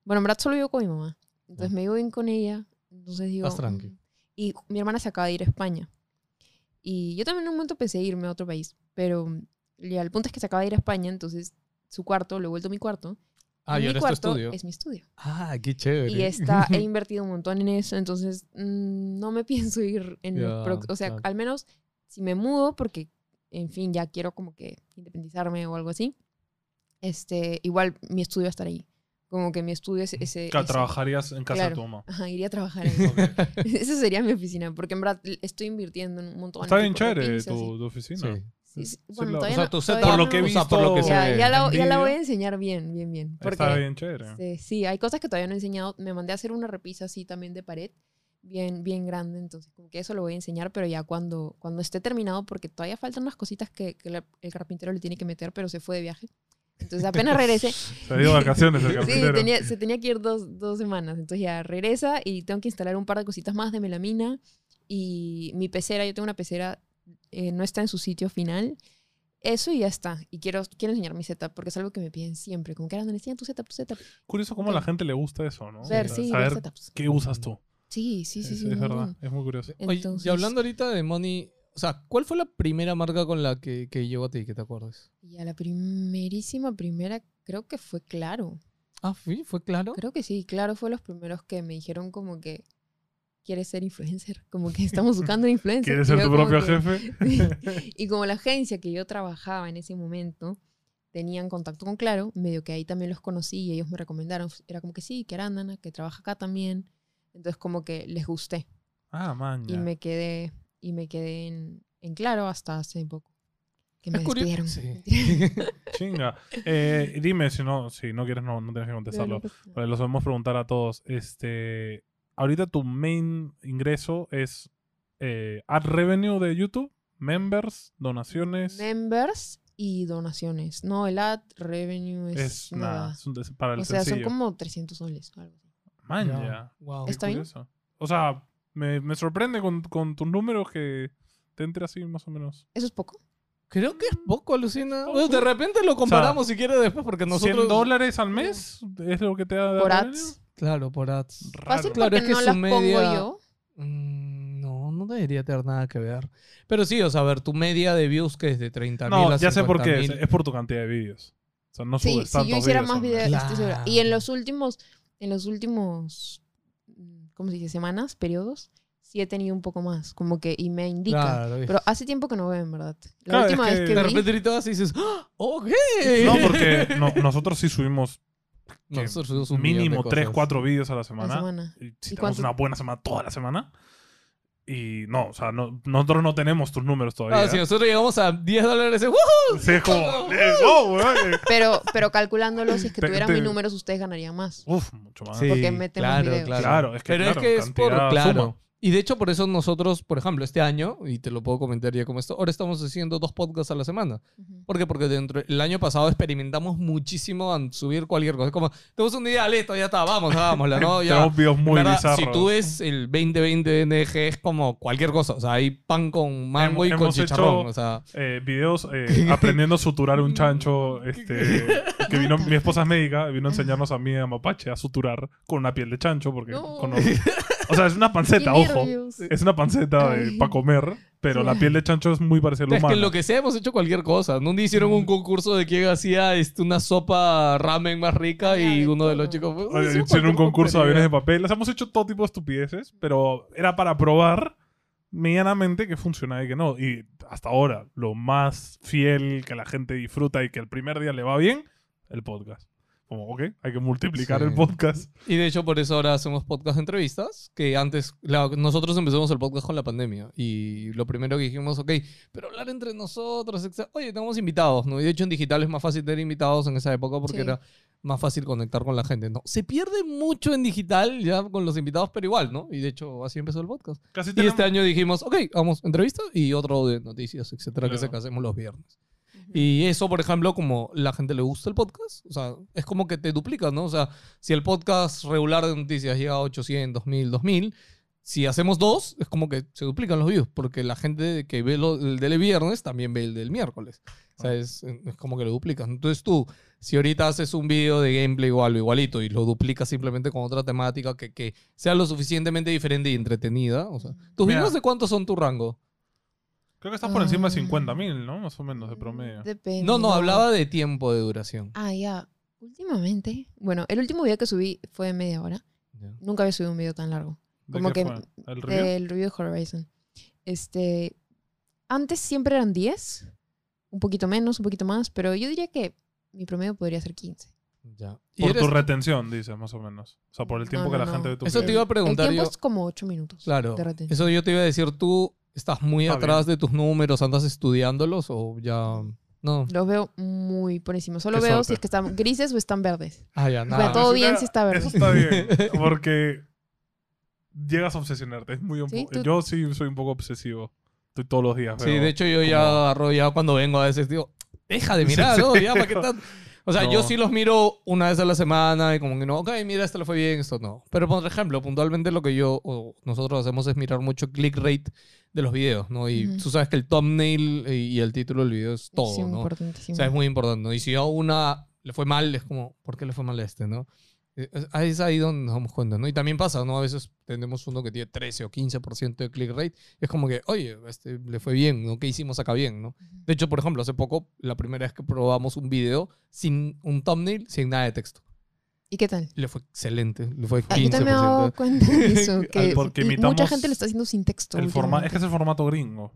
bueno, en verdad solo vivo con mi mamá, entonces me llevo bien con ella, entonces digo... Más tranqui. "Mm". Y mi hermana se acaba de ir a España. Y yo también en un momento pensé irme a otro país, pero ya, el punto es que se acaba de ir a España, entonces su cuarto, lo he vuelto mi cuarto. Ah, y mi ahora es tu cuarto estudio. es mi estudio. Ah, qué chévere. Y está, he invertido un montón en eso, entonces mm, no me pienso ir en O sea, al menos si me mudo, porque, en fin, ya quiero como que independizarme o algo así, este, igual mi estudio va a estar ahí. Como que mi estudio es ese... Claro, ese- trabajarías en casa de claro. tu mamá. Ajá, iría a trabajar ahí. Esa sería mi oficina, porque en verdad estoy invirtiendo en un montón. Está en bien de chévere tu, tu oficina. Sí. Sí, sí, Sí, bueno, todavía O sea, no- todavía Por lo que he o sea, visto por lo que se ya, ve. ya la, ya la voy a enseñar bien, bien, bien. Porque Está bien chévere. este, sí, hay cosas que todavía no he enseñado. Me mandé a hacer una repisa así también de pared, bien, bien grande. Entonces, como que eso lo voy a enseñar, pero ya cuando, cuando esté terminado, porque todavía faltan unas cositas que, que la- el carpintero le tiene que meter, pero se fue de viaje. Entonces, apenas regrese. Se dio vacaciones el sí, carpintero. tenía, se tenía que ir dos, dos semanas. Entonces, ya regresa y tengo que instalar un par de cositas más de melamina. Y mi pecera, yo tengo una pecera, eh, no está en su sitio final. Eso y ya está. Y quiero, quiero enseñar mi setup porque es algo que me piden siempre. Como que ahora enseñan tu setup, tu setup. Curioso cómo a la gente le gusta eso, ¿no? Ver, sí, ver saber setups. qué usas tú. Sí, sí, sí, es, sí. es verdad, montón. es muy curioso. Oye, Entonces- y hablando ahorita de Money, o sea, ¿cuál fue la primera marca con la que, que llegó a ti, que te acuerdas? Y a la primerísima primera, creo que fue Claro. Ah, ¿sí? ¿Fue claro? Creo que sí, Claro fue los primeros que me dijeron como que quieres ser influencer. Como que estamos buscando un influencer. ¿Quieres ser tu propio que- jefe? y como la agencia que yo trabajaba en ese momento tenían contacto con Claro, medio que ahí también los conocí y ellos me recomendaron. Era como que sí, que Arándana, que trabaja acá también. Entonces como que les gusté ah, man. y me quedé y me quedé en, en Claro hasta hace poco. Que me despidieron. Sí. Chinga. Eh, dime si no, si no quieres, no, no tienes que contestarlo. Vale, Lo podemos preguntar a todos. Este, ahorita tu main ingreso es eh, ad revenue de YouTube, members, donaciones. Members y donaciones. No, el ad revenue es, es nada, nada. es un des- para el O sea, son como 300 soles. Algo así. Man, Ya. Wow. ¿Está bien? O sea, me, me sorprende con, con tus números que te entre así más o menos. Eso es poco. Creo que es poco, alucina. Poco. Bueno, de repente lo comparamos si quieres después, porque nosotros... 100 dólares al mes es lo que te da de Por revenue? ads. Claro, por ads. Fácil Claro, porque es que no las media- pongo yo. Mm, no, no debería tener nada que ver. Pero sí, o sea, a ver, tu media de views que es de 30 mil No, a ya sé por qué. Es, 50.000. es por tu cantidad de vídeos. O sea, no Sí, subes si yo hiciera videos más videos, estoy segura. Y en Claro. los últimos, en los últimos, mm, ¿cómo se dice? Semanas, periodos, sí he tenido un poco más. Como que, y me indica. Claro, Pero hace tiempo que no veo, en verdad. La Claro, última es vez que de vi, repente y dices, ¡Ah! ¡Ok! No, porque no- nosotros sí subimos Nosotros subimos un mínimo 3, cosas. 4 vídeos a la la semana. semana. Y si ¿Y tenemos cuánto- una buena semana toda la semana. Y no, o sea, no- nosotros no tenemos tus números todavía. Ah, si nosotros llegamos a 10 dólares, ¡uh! Sí, es como, weón. Pero, pero calculándolo, si es que Te- tuvieran te- mis números, ustedes ganarían más. Uf, mucho más. Sí, Porque metemos claro, videos. claro. Claro, es que, Pero claro, es que es por, claro. suma. Y de hecho, por eso nosotros, por ejemplo, este año, y te lo puedo comentar ya como esto, ahora estamos haciendo dos podcasts a la semana. Ujú. ¿Por qué? Porque dentro el año pasado experimentamos muchísimo en subir cualquier cosa. Es como, tenemos un día, listo, ya está, vamos, hagámosla, ¿no? Ya. Tenemos videos muy ¿Verdad? bizarros. Si tú ves el 2020 de NG es como cualquier cosa. O sea, hay pan con mango y con hemos chicharrón. hecho- O sea, Eh, videos eh, aprendiendo a suturar un chancho. Este, que vino, mi esposa es médica, vino a enseñarnos a mí a Mapache a suturar con una piel de chancho. Porque No. cono- O sea, es una ¡Qué panceta, ojo. Es una panceta para comer, pero Sí. la piel de chancho es muy parecida a la es que en lo que sea hemos hecho cualquier cosa. ¿No Un día hicieron Mm. un concurso de quién hacía este, una sopa ramen más rica y uno de los chicos fue, Oye, "Hicimos Hicieron un cualquier concurso de aviones de tontería". papel. Les hemos hecho todo tipo de estupideces, pero era para probar medianamente que funciona y que no. Y hasta ahora, lo más fiel que la gente disfruta y que el primer día le va bien, el podcast. Como, ok, hay que multiplicar Sí. el podcast. Y de hecho, por eso ahora hacemos podcast de entrevistas, que antes, la- nosotros empezamos el podcast con la pandemia. Y lo primero que dijimos, ok, pero hablar entre nosotros, etc. Oye, tenemos invitados, ¿no? Y de hecho en digital es más fácil tener invitados en esa época porque Sí. era más fácil conectar con la gente, ¿no? Se pierde mucho en digital ya con los invitados, pero igual, ¿no? Y de hecho así empezó el podcast. Casi Y tenemos- este año dijimos, ok, vamos, entrevistas y otro de noticias, etcétera, que se que hacemos los viernes. Y eso, por ejemplo, como la gente le gusta el podcast, o sea, es como que te duplicas, ¿no? O sea, si el podcast regular de noticias llega a 800, 1000, 2000, si hacemos dos, es como que se duplican los views, porque la gente que ve lo- el del viernes también ve el del miércoles. O sea, es, es como que lo duplicas. Entonces tú, si ahorita haces un video de gameplay o algo igualito y lo duplicas simplemente con otra temática que, que sea lo suficientemente diferente y entretenida, o sea, ¿tus Mira. videos de cuántos son tu rango? Creo que estás por encima de Ah. 50.000, ¿no? Más o menos, de promedio. Depende. No, no, hablaba de tiempo de duración. Ah, ya. Últimamente. Bueno, el último video que subí fue de media hora. Nunca había subido un video tan largo. ¿De como qué que fue? ¿El review? Del review de Horizon. Este. Antes siempre eran 10. Un poquito menos, un poquito más. Pero yo diría que mi promedio podría ser 15. Ya. ¿Y Por eres- tu retención, dices, más o menos. O sea, por el tiempo No, que no, la gente no. ve tu Eso te iba a El preguntar tiempo yo. es como 8 minutos. Claro. de retención. Eso yo te iba a decir, ¿tú estás muy Está atrás de tus números, andas estudiándolos o ya...? No. Los veo muy por encima. Solo Qué veo suerte. si es que están grises o están verdes. Ah, ya, nada. todo bien está- si está verde. Eso está bien, porque llegas a obsesionarte. Es muy un Sí, po- tú- Yo sí soy un poco obsesivo. Estoy todos los días. Sí, de hecho yo ya como- agarro ya cuando vengo a veces digo, deja de Sí, mirar, sí. ¿no? Ya, ¿para qué tan-?" O sea, yo No. sí los miro una vez a la semana y como que no, ok, mira, esto le fue bien, esto no. Pero por ejemplo, puntualmente lo que yo o nosotros hacemos es mirar mucho click rate de los videos, ¿no? Y Ujú. tú sabes que el thumbnail y el título del video es todo, es ¿no? importantísimo. O sea, es muy importante, ¿no? Y si a una le fue mal, es como, ¿por qué le fue mal a este, no? Eh, Es ahí donde nos damos cuenta, ¿no? Y también pasa, ¿no? A veces tenemos uno que tiene 13 o 15% de click rate. Y es como que, oye, este le fue bien, ¿no? ¿Qué hicimos acá bien, no? De hecho, por ejemplo, hace poco, la primera vez que probamos un video sin un thumbnail, sin nada de texto. ¿Y qué tal? Le fue excelente, le fue Ah, yo también me he dado 15%. cuenta de eso. Que porque mucha gente lo está haciendo sin texto. El forma- es que es el formato gringo.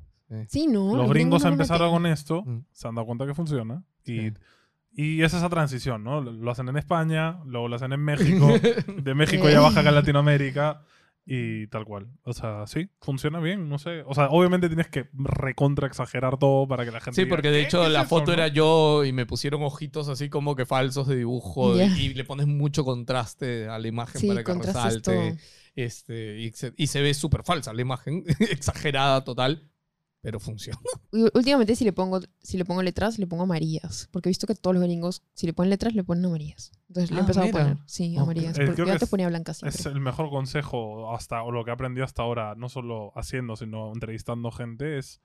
Sí, no. los gringos empezaron con esto, Mm. se han dado cuenta que funciona. Y, Sí. Y es esa transición, ¿no? Lo- hacen en España, luego lo hacen en México. de México ya baja acá en Latinoamérica. Y tal cual. O sea, sí, funciona bien, no sé. O sea, obviamente tienes que recontra exagerar todo para que la gente. Sí, diga, porque de "¿Qué? hecho ¿Qué es la eso?", foto ¿no? era yo y me pusieron ojitos así como que falsos de dibujo Ya. y, y le pones mucho contraste a la imagen Sí, para que resalte. todo. Este, y, se, y se ve súper falsa la imagen, exagerada total, pero funciona. Y Últimamente si le pongo si le pongo letras, le pongo amarillas. Porque he visto que todos los gringos, si le ponen letras, le ponen amarillas. Entonces le he Ah, empezado mira. a poner. Sí, Ok. amarillas. Eh, Porque yo antes es- ponía blancas siempre. Es el mejor consejo hasta, o lo que he aprendido hasta ahora, no solo haciendo, sino entrevistando gente, es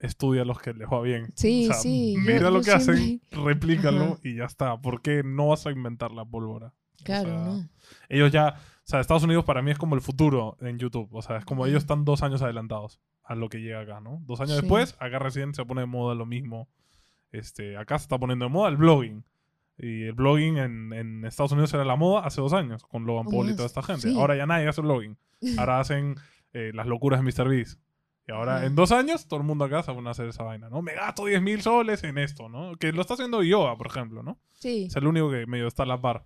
estudia los que les va bien. Sí, O sea, sí, yo- Mira lo yo que hacen, replícalo Ajá. y ya está. Porque no vas a inventar la pólvora. O Claro, sea, ¿no? Ellos ya, o sea, Estados Unidos para mí es como el futuro en YouTube. O sea, es como ellos están dos años adelantados a lo que llega acá, ¿no? Dos años Sí. después, acá recién se pone de moda lo mismo. Este, acá se está poniendo de moda el blogging. Y el blogging en, en Estados Unidos era la moda hace dos años, con Logan Paul y toda esta gente. Sí. Ahora ya nadie hace blogging. Ahora hacen eh, las locuras de MrBeast. Y ahora, en dos años, todo el mundo acá se pone a hacer esa vaina, ¿no? Me gasto 10 mil soles en esto, ¿no? Que lo está haciendo yoga, por ejemplo, ¿no? Sí. Es el único que medio está a la par.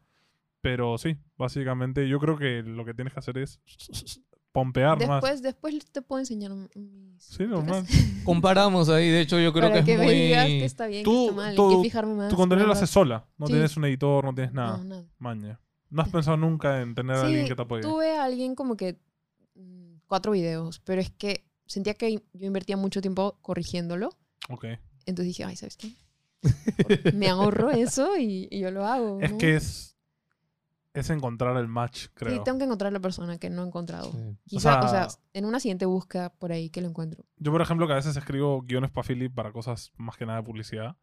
Pero sí, básicamente yo creo que lo que tienes que hacer es pompear más. Después, después te puedo enseñar mis... Sí, normal. Comparamos ahí, de hecho yo creo Para que, que, es me muy... digas que está bien, Tú- que está mal, tú- hay que fijarme más. Tu contenido lo haces sola. No Sí. tienes un editor, no tienes nada. No, nada. Maña. ¿No has pensado nunca en tener a alguien que te apoye? tuve a alguien como que mm, cuatro videos, pero es que sentía que yo invertía mucho tiempo corrigiéndolo. Ok. Entonces dije, ay, ¿sabes qué? Me ahorro eso y, y yo lo hago. Es ¿no? que es. Es encontrar el match, Sí, creo. tengo que encontrar la persona que no he encontrado. Sí. Quizá, o sea- sea, en una siguiente búsqueda por ahí que lo encuentro. Yo, por ejemplo, que a veces escribo guiones para Philip para cosas más que nada de publicidad.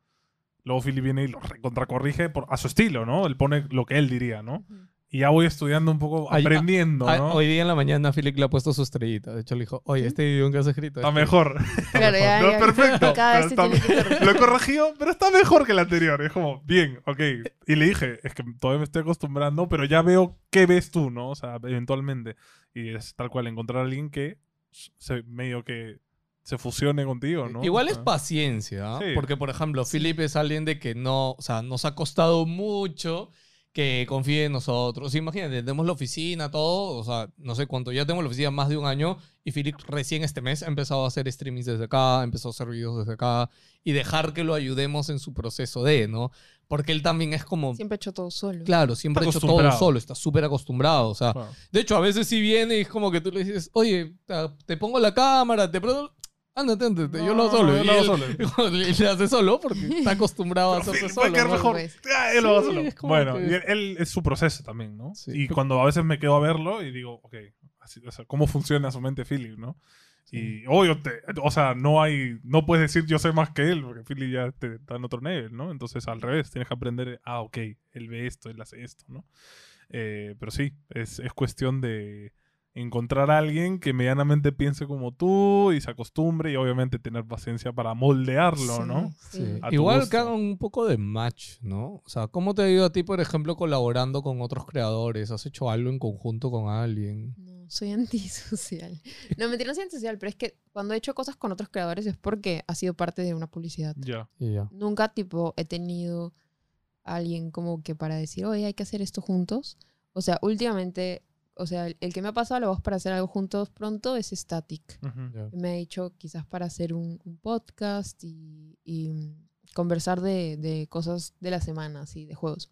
Luego Philip viene y lo contracorrige por, a su estilo, ¿no? Él pone lo que él diría, ¿no? Y ya voy estudiando un poco, Ay, aprendiendo, Ah, ¿no? Hoy día en la mañana Philip le ha puesto su estrellita. De hecho le dijo, oye, este guion que has escrito... Está este- mejor. Claro, ya, No, ya. perfecto. Cada vez está- que. Lo he corregido, pero está mejor que el anterior. Es como, bien, ok. Y le dije, es que todavía me estoy acostumbrando, pero ya veo qué ves tú, ¿no? O sea, eventualmente. Y es tal cual, encontrar a alguien que se, medio que se fusione contigo, ¿no? Igual es sea, paciencia, ¿ah? Sí. porque por ejemplo, Philip es alguien de que no, o sea, nos ha costado mucho que confíe en nosotros. Imagínate, tenemos la oficina, todo, o sea, no sé cuánto, ya tenemos la oficina más de un año y Philip recién este mes ha empezado a hacer streamings desde acá, empezó a hacer videos desde acá y dejar que lo ayudemos en su proceso de, ¿no? Porque él también es como, Siempre he hecho todo solo. claro, siempre ha hecho todo solo, está súper acostumbrado, o sea, claro. de hecho, a veces sí viene y es como que tú le dices, oye, te pongo la cámara, te. Ándate, ándate, yo lo hago No, solo. yo Y lo hago solo. le le hace solo porque está acostumbrado a hacerse solo. quedar ¿no? mejor. Pues. Ah, él lo hago Sí, solo. Bueno, que- y él, él es su proceso también, ¿no? Sí. Y cuando a veces me quedo a verlo y digo, ok, así, o sea, ¿cómo funciona su mente Philip, no? Y obvio, te- o sea, no hay, no puedes decir yo sé más que él, porque Philly ya te, está en otro nivel, ¿no? Entonces al revés, tienes que aprender, ah, ok, él ve esto, él hace esto, ¿no? Eh, pero sí, es, es cuestión de encontrar a alguien que medianamente piense como tú y se acostumbre y obviamente tener paciencia para moldearlo, Sí, ¿no? sí. Igual gusto. que hagan un poco de match, ¿no? O sea, ¿cómo te ha ido a ti, por ejemplo, colaborando con otros creadores? ¿Has hecho algo en conjunto con alguien? No, soy antisocial. No, mentira, no soy antisocial, pero es que cuando he hecho cosas con otros creadores es porque ha sido parte de una publicidad. Ya. Y ya. Nunca, tipo, he tenido a alguien como que para decir, oye, hay que hacer esto juntos. O sea, últimamente, o sea, el, el que me ha pasado la voz para hacer algo juntos pronto es Static. Ujú. ya. Me ha dicho quizás para hacer un, un podcast y, y, mm, conversar de, de cosas de la semana, así, de juegos.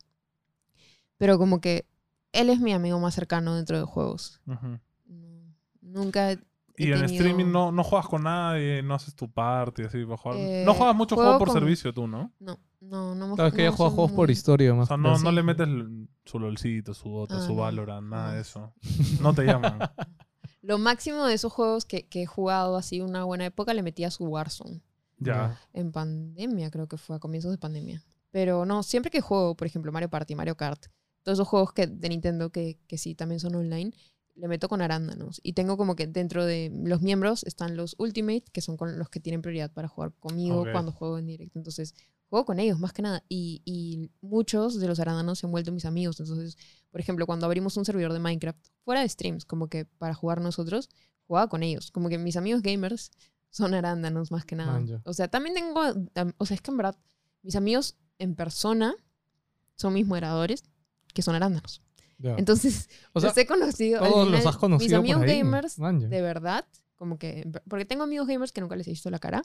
Pero como que él es mi amigo más cercano dentro de juegos. Ujú. No, nunca he Y en tenido- streaming no, no juegas con nadie, no haces tu party, así para jugar. Eh, no juegas mucho juego juego por con- servicio tú, ¿no? No, no, no. Sabes que ella no juega soy juegos por historia O más. sea, que no, no le metes l- su LOLcito, su Dota, Ah, su no, Valorant, nada de no. eso. No te llaman. Lo máximo de esos juegos que, que he jugado así una buena época le metí a su Warzone. ya. En pandemia, creo que fue, a comienzos de pandemia. Pero no, siempre que juego, por ejemplo, Mario Party, Mario Kart, todos esos juegos que, de Nintendo que, que sí también son online, le meto con arándanos. Y tengo como que dentro de los miembros están los Ultimate, que son con los que tienen prioridad para jugar conmigo Ok. cuando juego en directo. Entonces, juego con ellos más que nada. Y, y muchos de los arándanos se han vuelto mis amigos. Entonces, por ejemplo, cuando abrimos un servidor de Minecraft, fuera de streams, como que para jugar nosotros, jugaba con ellos. Como que mis amigos gamers son arándanos más que nada. Man, ya. O sea, también tengo, o sea, es que en verdad, mis amigos en persona son mis moderadores, que son arándanos. Ya. Entonces, o sea, los he conocido. todos los final, has conocido Mis amigos por ahí. gamers, de verdad, como que, porque tengo amigos gamers que nunca les he visto la cara.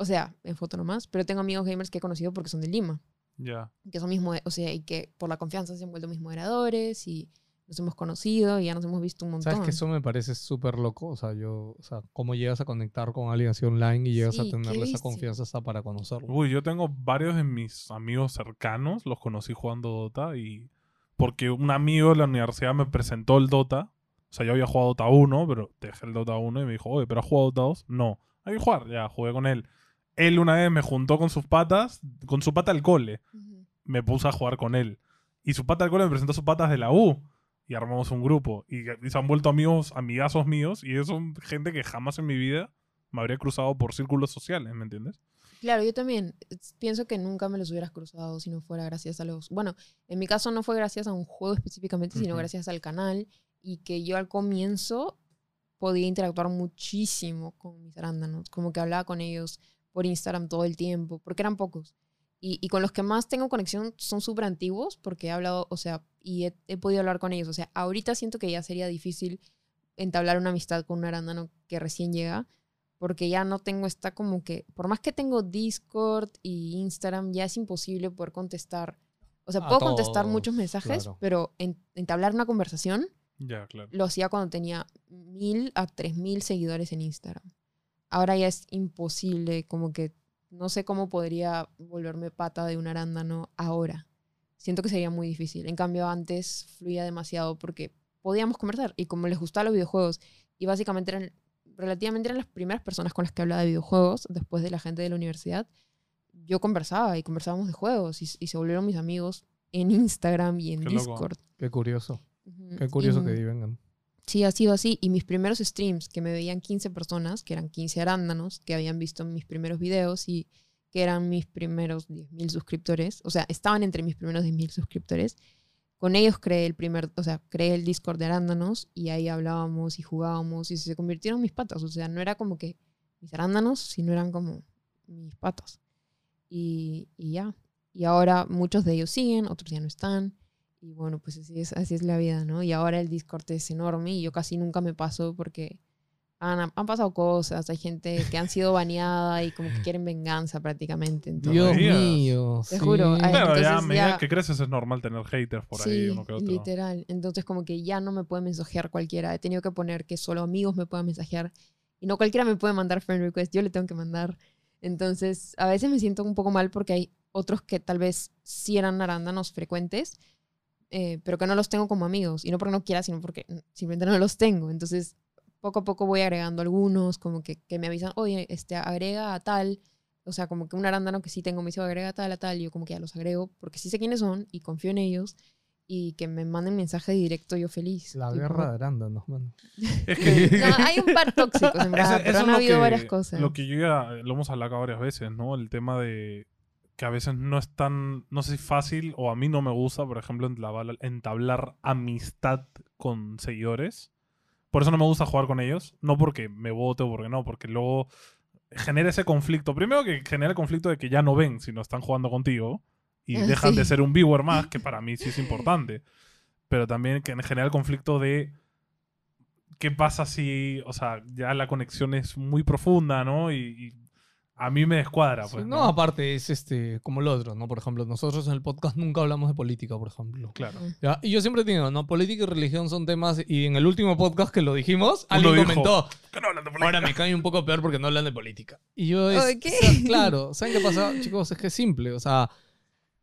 O sea, en foto nomás, pero tengo amigos gamers que he conocido porque son de Lima. Ya. Que son mis, moder- o sea, y que por la confianza se han vuelto mis moderadores y nos hemos conocido y ya nos hemos visto un montón. ¿Sabes que eso me parece súper loco? O sea, yo, o sea, cómo llegas a conectar con alguien así online y llegas Sí, a tenerle esa confianza hasta para conocerlo. Uy, yo tengo varios de mis amigos cercanos, los conocí jugando Dota y porque un amigo de la universidad me presentó el Dota. O sea, yo había jugado Dota 1, pero dejé el Dota 1 y me dijo, oye, ¿pero has jugado Dota 2? No. Hay que jugar, ya, jugué con él. Él una vez me juntó con sus patas, con su pata al cole. Me puse a jugar con él. Y su pata del cole me presentó sus patas de la U. Y armamos un grupo. Y, y se han vuelto amigos, amigazos míos. Y ellos son gente que jamás en mi vida me habría cruzado por círculos sociales, ¿me entiendes? Claro, yo también pienso que nunca me los hubieras cruzado si no fuera gracias a los... Bueno, en mi caso no fue gracias a un juego específicamente, sino gracias al canal y que yo al comienzo podía interactuar muchísimo con mis arándanos, como que hablaba con ellos por Instagram todo el tiempo, porque eran pocos. Y, y con los que más tengo conexión son súper antiguos, porque he hablado, o sea, y he, he podido hablar con ellos. O sea, ahorita siento que ya sería difícil entablar una amistad con un arándano que recién llega, porque ya no tengo esta como que, por más que tengo Discord y Instagram, ya es imposible poder contestar. O sea, A puedo contestar muchos mensajes, claro. pero en- entablar una conversación Ya, claro. lo hacía cuando tenía mil a tres mil seguidores en Instagram. Ahora ya es imposible, como que no sé cómo podría volverme pata de un arándano ahora. Siento que sería muy difícil. En cambio, antes fluía demasiado porque podíamos conversar y como les gustaban los videojuegos y básicamente eran relativamente eran las primeras personas con las que hablaba de videojuegos después de la gente de la universidad, yo conversaba y conversábamos de juegos y, y se volvieron mis amigos en Instagram y en Qué loco. Discord. Qué curioso. Qué curioso Y- que vengan. Sí, ha sido así. Y mis primeros streams, que me veían 15 personas, que eran 15 arándanos, que habían visto mis primeros videos y que eran mis primeros 10.000 suscriptores, o sea, estaban entre mis primeros 10.000 suscriptores, con ellos creé el primer, o sea, creé el Discord de arándanos y ahí hablábamos y jugábamos y se convirtieron mis patas. O sea, no era como que mis arándanos, sino eran como mis patas. Y, y ya. Y ahora muchos de ellos siguen, otros ya no están. Y bueno, pues así es, así es la vida, ¿no? Y ahora el Discord es enorme y yo casi nunca me paso porque han, han pasado cosas. Hay gente que han sido baneada y como que quieren venganza prácticamente. Entonces, Dios mío. Te sí. juro, ay, Claro, ya a entonces medida ya- que creces es normal tener haters por ahí, sí, uno que otro. literal. Entonces como que ya no me puede mensajear cualquiera. He tenido que poner que solo amigos me puedan mensajear. Y no cualquiera me puede mandar friend request. Yo le tengo que mandar. Entonces a veces me siento un poco mal porque hay otros que tal vez sí eran arándanos frecuentes, eh, pero que no los tengo como amigos. Y no porque no quiera, sino porque simplemente no los tengo. Entonces poco a poco voy agregando algunos, como que, que me avisan, oye, este, agrega a tal. O sea, como que un arándano que sí tengo me dice, agrega a tal, a tal, y yo como que ya los agrego, porque sí sé quiénes son y confío en ellos. Y que me manden mensaje directo, yo feliz. La Tipo, guerra de arándanos, mano. Es que No, hay un par tóxicos, en verdad, Eso- pero eso han habido que- varias cosas. Lo que yo ya lo hemos hablado varias veces, ¿no? El tema de que a veces no es tan, no sé si fácil o a mí no me gusta, por ejemplo, entablar, entablar amistad con seguidores. Por eso no me gusta jugar con ellos. No porque me vote o porque no, porque luego genera ese conflicto. Primero que genera el conflicto de que ya no ven si no están jugando contigo y Ah, dejan sí. de ser un viewer más, que para mí sí es importante. Pero también que genera el conflicto de qué pasa si, o sea, ya la conexión es muy profunda, ¿no? Y, y a mí me descuadra, Sí, pues. no, ¿no? aparte es este como el otro, ¿no? Por ejemplo, nosotros en el podcast nunca hablamos de política, por ejemplo. Claro. ¿Ya? Y yo siempre digo, ¿no? Política y religión son temas. Y en el último podcast que lo dijimos, Uno alguien dijo, comentó. ¿Qué no hablan de política? Ahora me cae un poco peor porque no hablan de política. Y yo es. Ay, ¿qué? o sea, claro, ¿saben qué pasa, chicos? Es que es simple. O sea,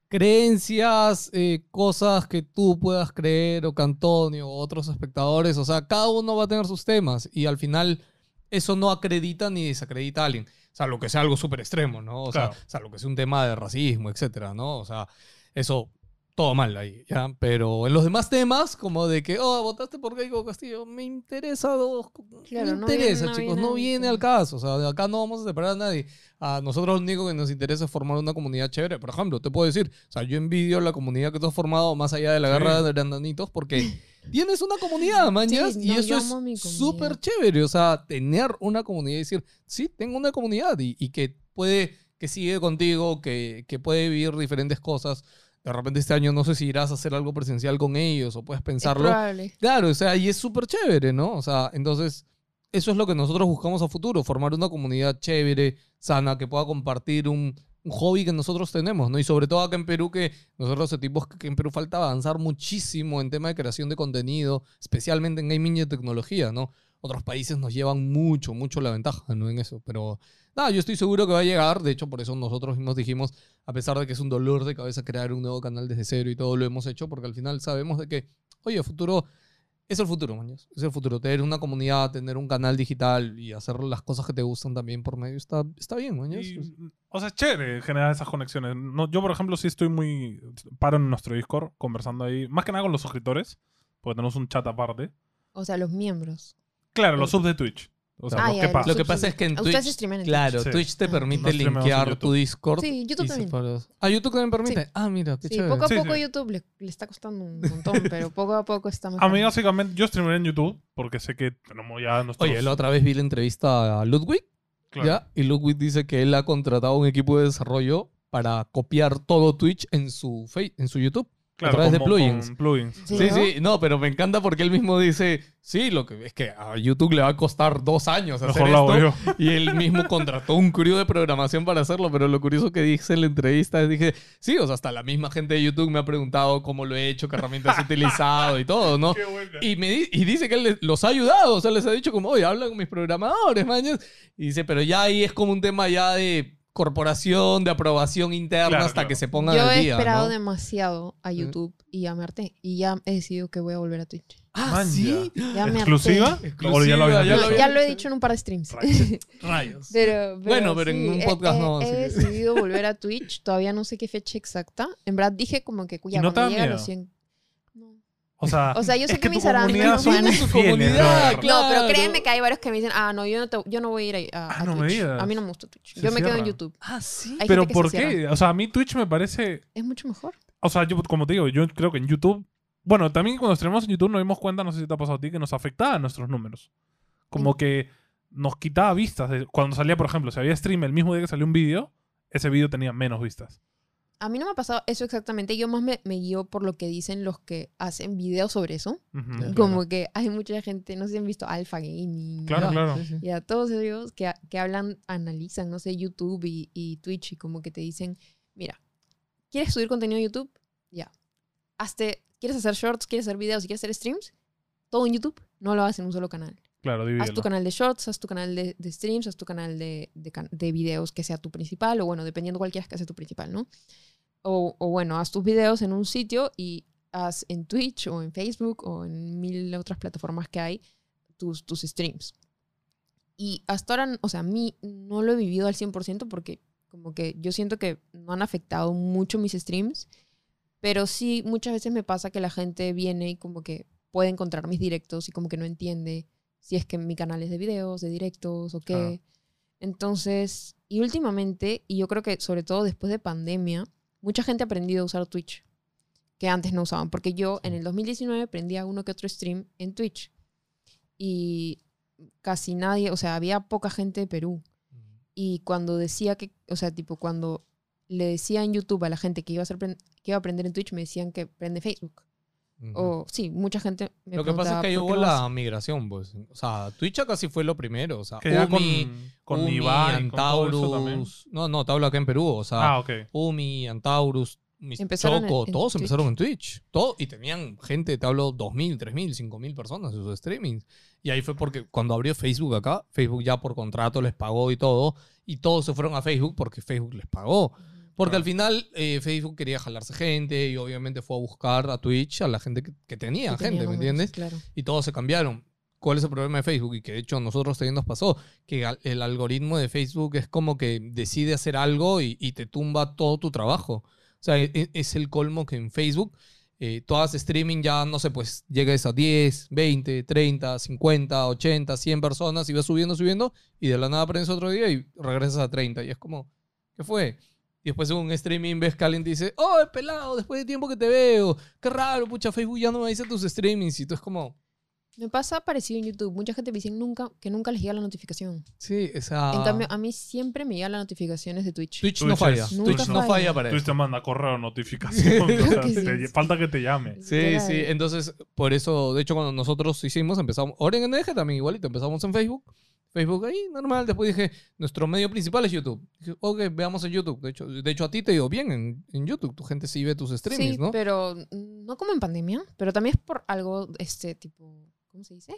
creencias, eh, cosas que tú puedas creer, o que Antonio, o otros espectadores. O sea, cada uno va a tener sus temas. Y al final, eso no acredita ni desacredita a alguien. O sea, lo que sea algo súper extremo, ¿no? O, Claro. sea, o sea, lo que sea un tema de racismo, etcétera, ¿no? O sea, eso todo mal ahí, ¿ya? Pero en los demás temas, como de que, oh, votaste por Keiko Castillo, me interesa dos. Claro, me no viene- interesa, no chicos, viene no al viene al caso. O sea, de acá no vamos a separar a nadie. A nosotros lo único que nos interesa es formar una comunidad chévere. Por ejemplo, te puedo decir, o sea, yo envidio la comunidad que tú has formado más allá de la Sí. guerra de grandanitos porque tienes una comunidad, man, Sí, no, y eso es súper chévere. O sea, tener una comunidad y decir, sí, tengo una comunidad y, y que puede, que sigue contigo, que, que puede vivir diferentes cosas. De repente este año no sé si irás a hacer algo presencial con ellos o puedes Es pensarlo. probable. Claro, o sea, y es súper chévere, ¿no? O sea, entonces, eso es lo que nosotros buscamos a futuro, formar una comunidad chévere, sana, que pueda compartir un, un hobby que nosotros tenemos, ¿no? Y sobre todo acá en Perú, que nosotros sentimos que en Perú falta avanzar muchísimo en tema de creación de contenido, especialmente en gaming y tecnología, ¿no? Otros países nos llevan mucho, mucho la ventaja, ¿no? En eso, pero nada, yo estoy seguro que va a llegar, de hecho, por eso nosotros mismos dijimos, a pesar de que es un dolor de cabeza crear un nuevo canal desde cero y todo lo hemos hecho, porque al final sabemos de que, oye, futuro es el futuro, mañas. Es el futuro. Tener una comunidad, tener un canal digital y hacer las cosas que te gustan también por medio está, está bien, mañas. Y, o sea, es chévere generar esas conexiones. No, yo, por ejemplo, sí estoy muy. Paro en nuestro Discord conversando ahí. Más que nada con los suscriptores. Porque tenemos un chat aparte. O sea, los miembros. Claro, los subs de Twitch. O sea, Ah, ya. Lo que pasa es que en Ustedes Twitch, streamean en claro, Sí. Twitch te Ah. permite No streameamos en linkear YouTube. tu Discord. Sí, YouTube y también. separas- Ah, YouTube también permite. Ah, mira, qué Sí, chévere. poco a Sí, poco sí. YouTube le, le está costando un montón, pero poco a poco está A mejorando. mí, básicamente, yo streameré en YouTube. Porque sé que tenemos ya nuestros. Oye, la otra vez vi la entrevista a Ludwig, claro. ¿ya? Y Ludwig dice que él ha contratado un equipo de desarrollo para copiar todo Twitch en su, Face- en su YouTube. Claro, través de como plugins. plugins. Sí, Sí, ¿no? sí, no, pero me encanta porque él mismo dice, sí, lo que es que a YouTube le va a costar dos años hacer Mejor hago esto. yo. Y él mismo contrató un crew de programación para hacerlo, pero lo curioso que dije en la entrevista es, dije, sí, o sea, hasta la misma gente de YouTube me ha preguntado cómo lo he hecho, qué herramientas he utilizado y todo, ¿no? Qué buena. Y, me di- y dice que él les- los ha ayudado, o sea, les ha dicho como, oye, habla con mis programadores, mañas. Y dice, pero ya ahí es como un tema ya de corporación, de aprobación interna Claro, hasta claro. que se pongan Yo al he día, esperado ¿no? demasiado a YouTube y a Marte y ya he decidido que voy a volver a Twitch. Ah, Man, ¿sí? Ya ¿Exclusiva? harté. ¿O ya lo habías Exclusiva, ya dicho? lo No, había- ya lo he dicho en un par de streams. Rayos. Rayos. Pero, Bueno, pero en un he- podcast he, no, He, decidido volver a Twitch. Todavía no sé qué fecha exacta. En verdad dije como que cuya no cuando llega a los 100. No. O sea, O sea, yo sé es que tu mis arandas no son a- Su comunidad, brother. claro. No, pero créeme que hay varios que me dicen, ah, no, yo no, te- yo no voy a ir a, a- Ah, a no me Twitch. digas. A mí no me gusta Twitch. Se yo me quedo en. YouTube. Ah, sí. Hay ¿Pero que por se cierra. qué? O sea, a mí Twitch me parece... Es mucho mejor. O sea, yo, como te digo, yo creo que en YouTube... Bueno, también cuando streamamos en YouTube nos dimos cuenta, no sé si te ha pasado a ti, que nos afectaba nuestros números. Como que nos quitaba vistas. Cuando salía, por ejemplo, si había stream el mismo día que salió un vídeo, ese vídeo tenía menos vistas. A mí no me ha pasado eso exactamente. Yo más me, me guío por lo que dicen los que hacen videos sobre eso. Como que hay mucha gente, no sé si han visto Alpha Gaming. Claro, Ya, claro. Y a todos ellos que, que hablan, analizan, no sé, YouTube y, y Twitch y como que te dicen, mira, ¿quieres subir contenido a YouTube? Ya. Hazte, ¿Quieres hacer shorts? ¿Quieres hacer videos? ¿Quieres hacer streams? Todo en YouTube. No lo hagas en un solo canal. Claro, Haz tu divídelo. canal de shorts, haz tu canal de, de streams, haz tu canal de, de, de videos que sea tu principal, o bueno, dependiendo cuál quieras que sea tu principal, ¿no? O, o bueno, haz tus videos en un sitio y haz en Twitch o en Facebook o en mil otras plataformas que hay tus, tus streams. Y hasta ahora, o sea, a mí no lo he vivido al 100% porque como que yo siento que no han afectado mucho mis streams, pero sí muchas veces me pasa que la gente viene y como que puede encontrar mis directos y como que no entiende si es que mi canal es de videos, de directos o qué. Entonces, y últimamente, y yo creo que sobre todo después de pandemia, mucha gente ha aprendido a usar Twitch, que antes no usaban, porque yo en el 2019 prendía uno que otro stream en Twitch y casi nadie, o sea, había poca gente de Perú. Y cuando decía que, o sea, tipo, cuando le decía en YouTube a la gente que iba a, hacer, que iba a aprender en Twitch, me decían que prende Facebook. Ujú. O sí, mucha gente me Lo que pasa es que ahí "¿Por qué hubo la haces?". migración, pues. O sea, Twitch acá sí fue lo primero. O sea, Que ya con, Umi, con Umi, Ibai, con. Antaurus. No, no, te hablo acá en Perú. O sea, Ah, ok. Umi, Antaurus, Mis Empezaron Choco, en- en todos Twitch. empezaron en Twitch. Todo, y tenían gente, te hablo, 2.000, 3.000, 5.000 personas en sus streamings. Y ahí fue porque cuando abrió Facebook acá, Facebook ya por contrato les pagó y todo. Y todos se fueron a Facebook porque Facebook les pagó. Porque Claro. al final eh, Facebook quería jalarse gente y obviamente fue a buscar a Twitch a la gente que, que tenía Que gente, ¿me entiendes? Claro. y todos se cambiaron. ¿Cuál es el problema de Facebook? Y que de hecho a nosotros también nos pasó, que el algoritmo de Facebook es como que decide hacer algo y, y te tumba todo tu trabajo. O sea, e- e- es, el colmo que en Facebook eh, todas streaming ya, no sé, pues llegues a 10, 20, 30, 50, 80, 100 personas y vas subiendo, subiendo y de la nada aprendes otro día y regresas a 30. Y es como, ¿qué fue? Y después en un streaming ves que alguien dice, oh, pelado, después de tiempo que te veo, qué raro, pucha, Facebook ya no me dice tus streamings. Y tú es como, Me pasa parecido en YouTube. Mucha gente me dice nunca, que nunca les llega la notificación. Sí, esa. En cambio, a mí siempre me llegan las notificaciones de Twitch. Twitch, Twitch no falla. es- Twitch no falla. falla para Twitch te manda correo notificación. o sea, que sí. te- falta que te llame. Sí, sí. Entonces, por eso, de hecho, cuando nosotros hicimos, empezamos. Ahora en NG también igualito, empezamos en Facebook. Facebook ahí, normal. Después dije, nuestro medio principal es YouTube. Dije, ok, veamos en YouTube. De hecho, de hecho a ti te dio bien en, en YouTube. Tu gente sí ve tus streamings, sí, ¿no? pero no como en pandemia, pero también es por algo, este, tipo, ¿cómo se dice?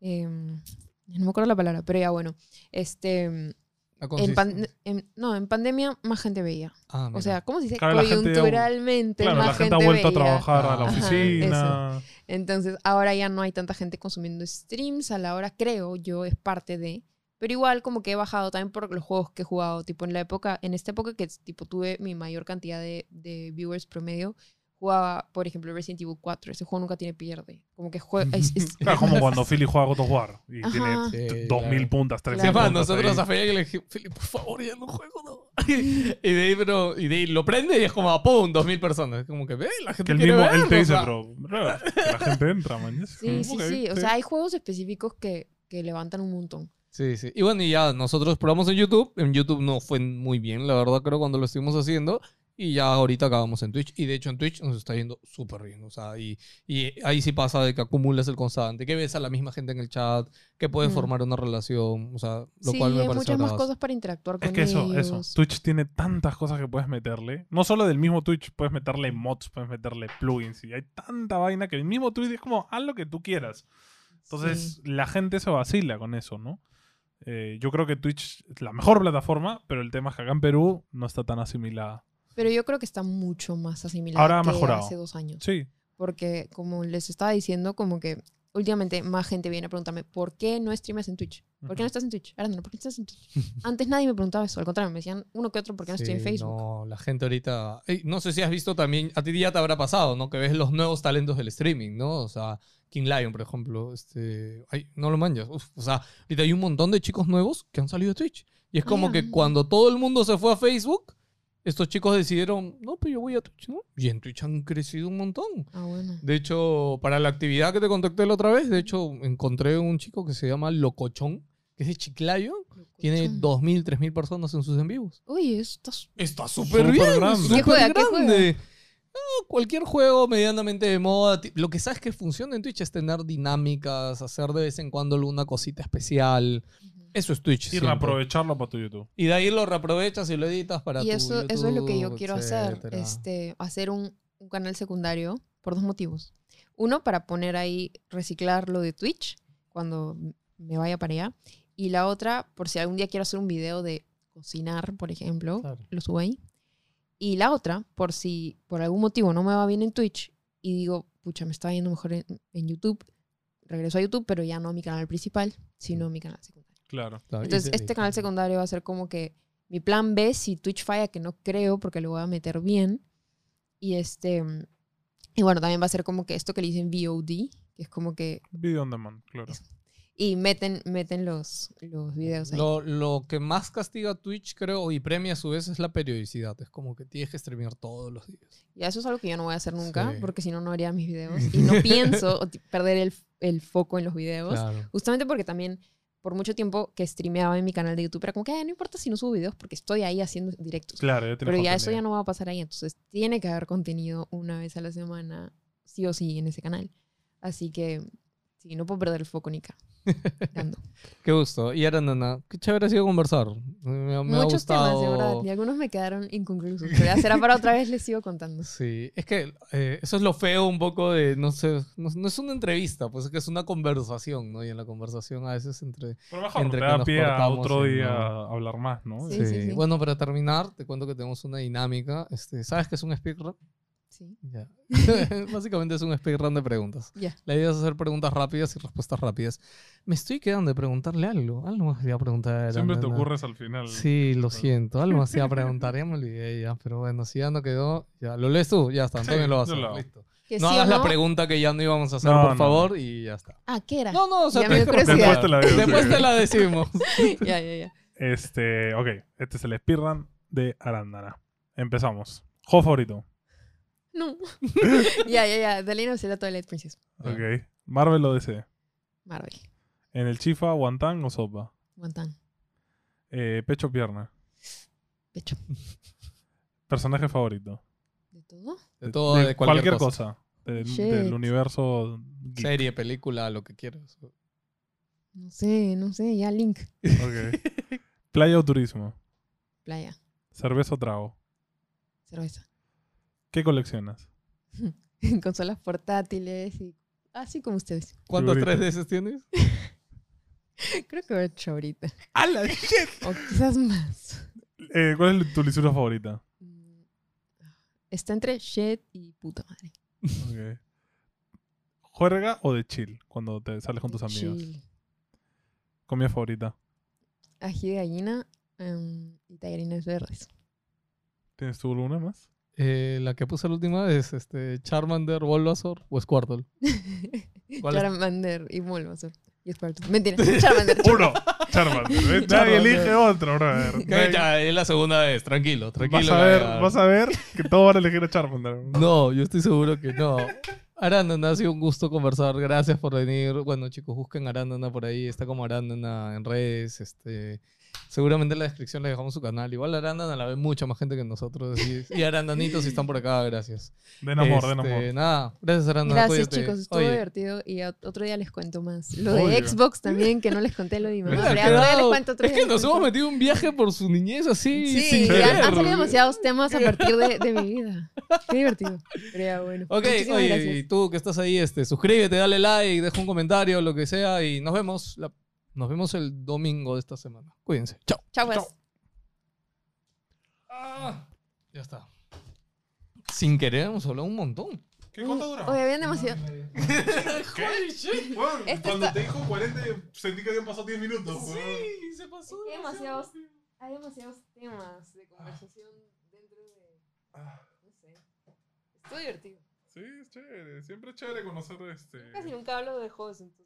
Em, no me acuerdo la palabra, pero ya bueno. Este, en pan- en- no, en pandemia más gente veía. Ah, O sea, ¿cómo se dice? Claro, gente Coyunturalmente Claro, más la gente ha vuelto a veía. trabajar a la Ajá, oficina. Entonces, ahora ya no hay tanta gente consumiendo streams. A la hora, creo yo, es parte de. Pero igual, como que he bajado también por los juegos que he jugado. Tipo, en la época, en esta época que tipo tuve mi mayor cantidad de, de viewers promedio, jugaba, por ejemplo, Resident Evil 4. Ese juego nunca tiene pierde. Como que juega. es- es- Claro, como cuando Philly juega God of War y Ajá. tiene Sí, t- claro. 2000 puntas, 3000 Sí, Claro. puntas. nosotros ahí. a Felipe le dijimos, Felipe, por favor, ya no juego, no. y de ahí, pero, y de ahí lo prende y es como, ¡pum! 2000 personas. Es como que, ve, la gente Que el quiere mismo, él verlo, te o dice, sea. bro, la gente entra, man. sí, sí, Ok, sí. O sea, hay juegos específicos que, que levantan un montón. Sí, sí. Y bueno, y ya nosotros probamos en YouTube. En YouTube no fue muy bien, la verdad, creo, cuando lo estuvimos haciendo. Y ya ahorita acabamos en Twitch. Y de hecho en Twitch nos está yendo súper bien. O sea, y, y ahí sí pasa de que acumulas el constante, que ves a la misma gente en el chat, que puedes Mm. formar una relación. O sea, lo sí, cual me hay parece muchas más cosas para interactuar con Es que eso, eso. Twitch tiene tantas cosas que puedes meterle. No solo del mismo Twitch, puedes meterle mods, puedes meterle plugins. Y hay tanta vaina que el mismo Twitch es como, haz lo que tú quieras. Entonces, Sí. la gente se vacila con eso, ¿no? Eh, yo creo que Twitch es la mejor plataforma, pero el tema es que acá en Perú no está tan asimilada. Pero yo creo que está mucho más asimilado Ahora ha que mejorado. hace dos años. Sí, Porque, como les estaba diciendo, como que últimamente más gente viene a preguntarme, ¿por qué no streamas en Twitch? ¿Por qué no estás en Twitch? Aranda, ¿por qué no estás en Twitch? Antes nadie me preguntaba eso, al contrario, me decían uno que otro, ¿por qué no estoy en Sí, Facebook? No, la gente ahorita. Ey, no sé si has visto también. A ti ya te habrá pasado, ¿no? Que ves los nuevos talentos del streaming, ¿no? O sea, King Lion, por ejemplo. Este, ay, no lo manjas. Uf, o sea, ahorita hay un montón de chicos nuevos que han salido de Twitch. Y es como que cuando todo el mundo se fue a Facebook, estos chicos decidieron, no, pues yo voy a Twitch, ¿no? Y en Twitch han crecido un montón. Ah, bueno. De hecho, para la actividad que te contacté la otra vez, de hecho, encontré un chico que se llama Locochón, que es de Chiclayo. Tiene Locochón. 2.000, 3.000 personas en sus en vivos. Eso está Está súper bien. grande. súper ¿Qué juega? ¿Qué grande. No, cualquier juego medianamente de moda. Lo que sabes que funciona en Twitch es tener dinámicas, hacer de vez en cuando alguna cosita especial. Eso es Twitch. y siempre. reaprovecharlo para tu YouTube. Y de ahí lo reaprovechas y lo editas para Y tu eso, eso es lo que yo YouTube, quiero hacer, etcétera. este, hacer un, un canal secundario por dos motivos. Uno, para poner ahí, reciclar lo de Twitch cuando me vaya para allá. Y la otra, por si algún día quiero hacer un video de cocinar, por ejemplo, Claro. lo subo ahí. Y la otra, por si por algún motivo no me va bien en Twitch y digo, pucha, me está yendo mejor en, en YouTube, regreso a YouTube, pero ya no a mi canal principal, sino a mi canal secundario. Claro. Entonces, te- este canal secundario va a ser como que mi plan B si Twitch falla, que no creo porque lo voy a meter bien. Y este. Y bueno, también va a ser como que esto que le dicen VOD, que es como que. Video on demand, claro. Y meten, meten los, los videos ahí. Lo, lo que más castiga a Twitch, creo, y premia a su vez es la periodicidad. Es como que tienes que streamear todos los días. Y eso es algo que yo no voy a hacer nunca, Sí. porque si no, no haría mis videos. Y no pienso perder el, el foco en los videos. Claro. Justamente porque también, por mucho tiempo que streameaba en mi canal de YouTube, era como que "Ay, no importa si no subo videos, porque estoy ahí haciendo directos. Claro, ya Pero ya eso ya no va a pasar ahí. Entonces, tiene que haber contenido una vez a la semana, sí o sí, en ese canal. Así que, sí, no puedo perder el foco, Nika. Ando. Qué gusto. Y ahora, Nana, qué chévere ha sido conversar. Me, me ha Muchos gustado. temas, de verdad. Y algunos me quedaron inconclusos. Pero ya será para otra vez, les sigo contando. Sí, es que eh, eso es lo feo un poco de, no sé, no, no es una entrevista, pues es que es una conversación, ¿no? Y en la conversación a veces entre... Pero mejor, entre te que da nos pie a cortamos otro y día hablar más, ¿no? Sí, sí, sí. Bueno, para terminar, te cuento que tenemos una dinámica. Este, ¿Sabes qué es un speedrun? Sí. Ya. Básicamente es un speedrun de preguntas. Ya. La idea es hacer preguntas rápidas y respuestas rápidas. Me estoy quedando de preguntarle algo. Algo más voy a preguntar. Siempre te ocurres al final. Sí, lo siento. Algo más iba a preguntar. Ya me olvidé ya. Pero bueno, si ya no quedó, ya. ¿Lo lees tú? Ya está. Antonio Sí, lo hago. Listo. Que No sí hagas la no. pregunta que ya no íbamos a hacer, No, por no, favor, y ya está. Ah, ¿qué era? No, no, o sea, curiosidad. Después te la digo. Después sí. te la decimos. ya, ya, ya. Este, ok. Este es el speedrun de Arándana. Empezamos. Juego favorito. No. ya, ya, ya. Of Zelda Twilight Princess. Ok. Marvel o DC. Marvel. En el chifa, guantán o sopa. Guantán. Eh, pecho o pierna. Pecho. Personaje favorito. ¿De todo? De todo, de, cualquier, cosa. Del, universo. geek. Serie, película, lo que quieras. No sé, no sé. Ya, Link. Ok. Playa o turismo. Playa. Cerveza o trago. Cerveza. ¿Qué coleccionas? Consolas portátiles y... Así como ustedes. ¿Cuántos Figuritas. 3DS tienes? Creo que ocho ahorita. ¡Hala! shit! O quizás más. Eh, ¿Cuál es tu lisura favorita? Mm, Está entre shit y puta madre. Ok. ¿Juerga o de chill cuando te sales con tus amigos? Chill. ¿Comida favorita? Ají de gallina em, y tallarines verdes. ¿Tienes tú alguna más? Eh, la que puse la última vez, este, Charmander, Bulbasaur o Squirtle. ¿Cuál es? Charmander y Bulbasaur. Y Squirtle. Mentira. Charmander. Uno. Charmander. Nadie elige otro, brother. Nadie- ya, es la segunda vez, tranquilo, tranquilo. Vas a ver, vas a ver que todos van a elegir a Charmander. No, yo estoy seguro que no. Arándana, ha sido un gusto conversar. Gracias por venir. Bueno, chicos, busquen Arándana por ahí. Está como Arándana en redes. Este, seguramente en la descripción le dejamos su canal. Igual Arándana la ve mucha más gente que nosotros. Y, y Arandanitos, si están por acá, gracias. Den amor, den Este, amor. Nada, gracias Arándana. Gracias, cuídate. chicos. Estuvo Oye, divertido. Y otro día les cuento más. Lo de Obvio. Xbox también, que no les conté lo de mi mamá. Pero otro día les cuento. Otro Es día que les nos cuento. hemos metido un viaje por su niñez así. Sí, sin querer. han salido demasiados temas a partir de, de mi vida. Qué divertido. Pero ya, bueno. Ok, Muchísimas oye, gracias. y tú que estás ahí, este, suscríbete, dale like, deja un comentario, lo que sea, y nos vemos. la- nos vemos el domingo de esta semana. Cuídense. Chao. Chao, pues. Ah, ya está. Sin querer hemos hablado un montón. ¿Qué cuánto dura? Oye, habían demasiado. ¿Qué? Bueno, Esto cuando está- te dijo 40, sentí que habían pasado 10 minutos. weón. se pasó. Hay demasiados, hay demasiados temas de conversación dentro de. Ah, No sé. Estuvo divertido. Sí, es chévere. Siempre es chévere conocer este. Casi nunca hablo de juegos, entonces.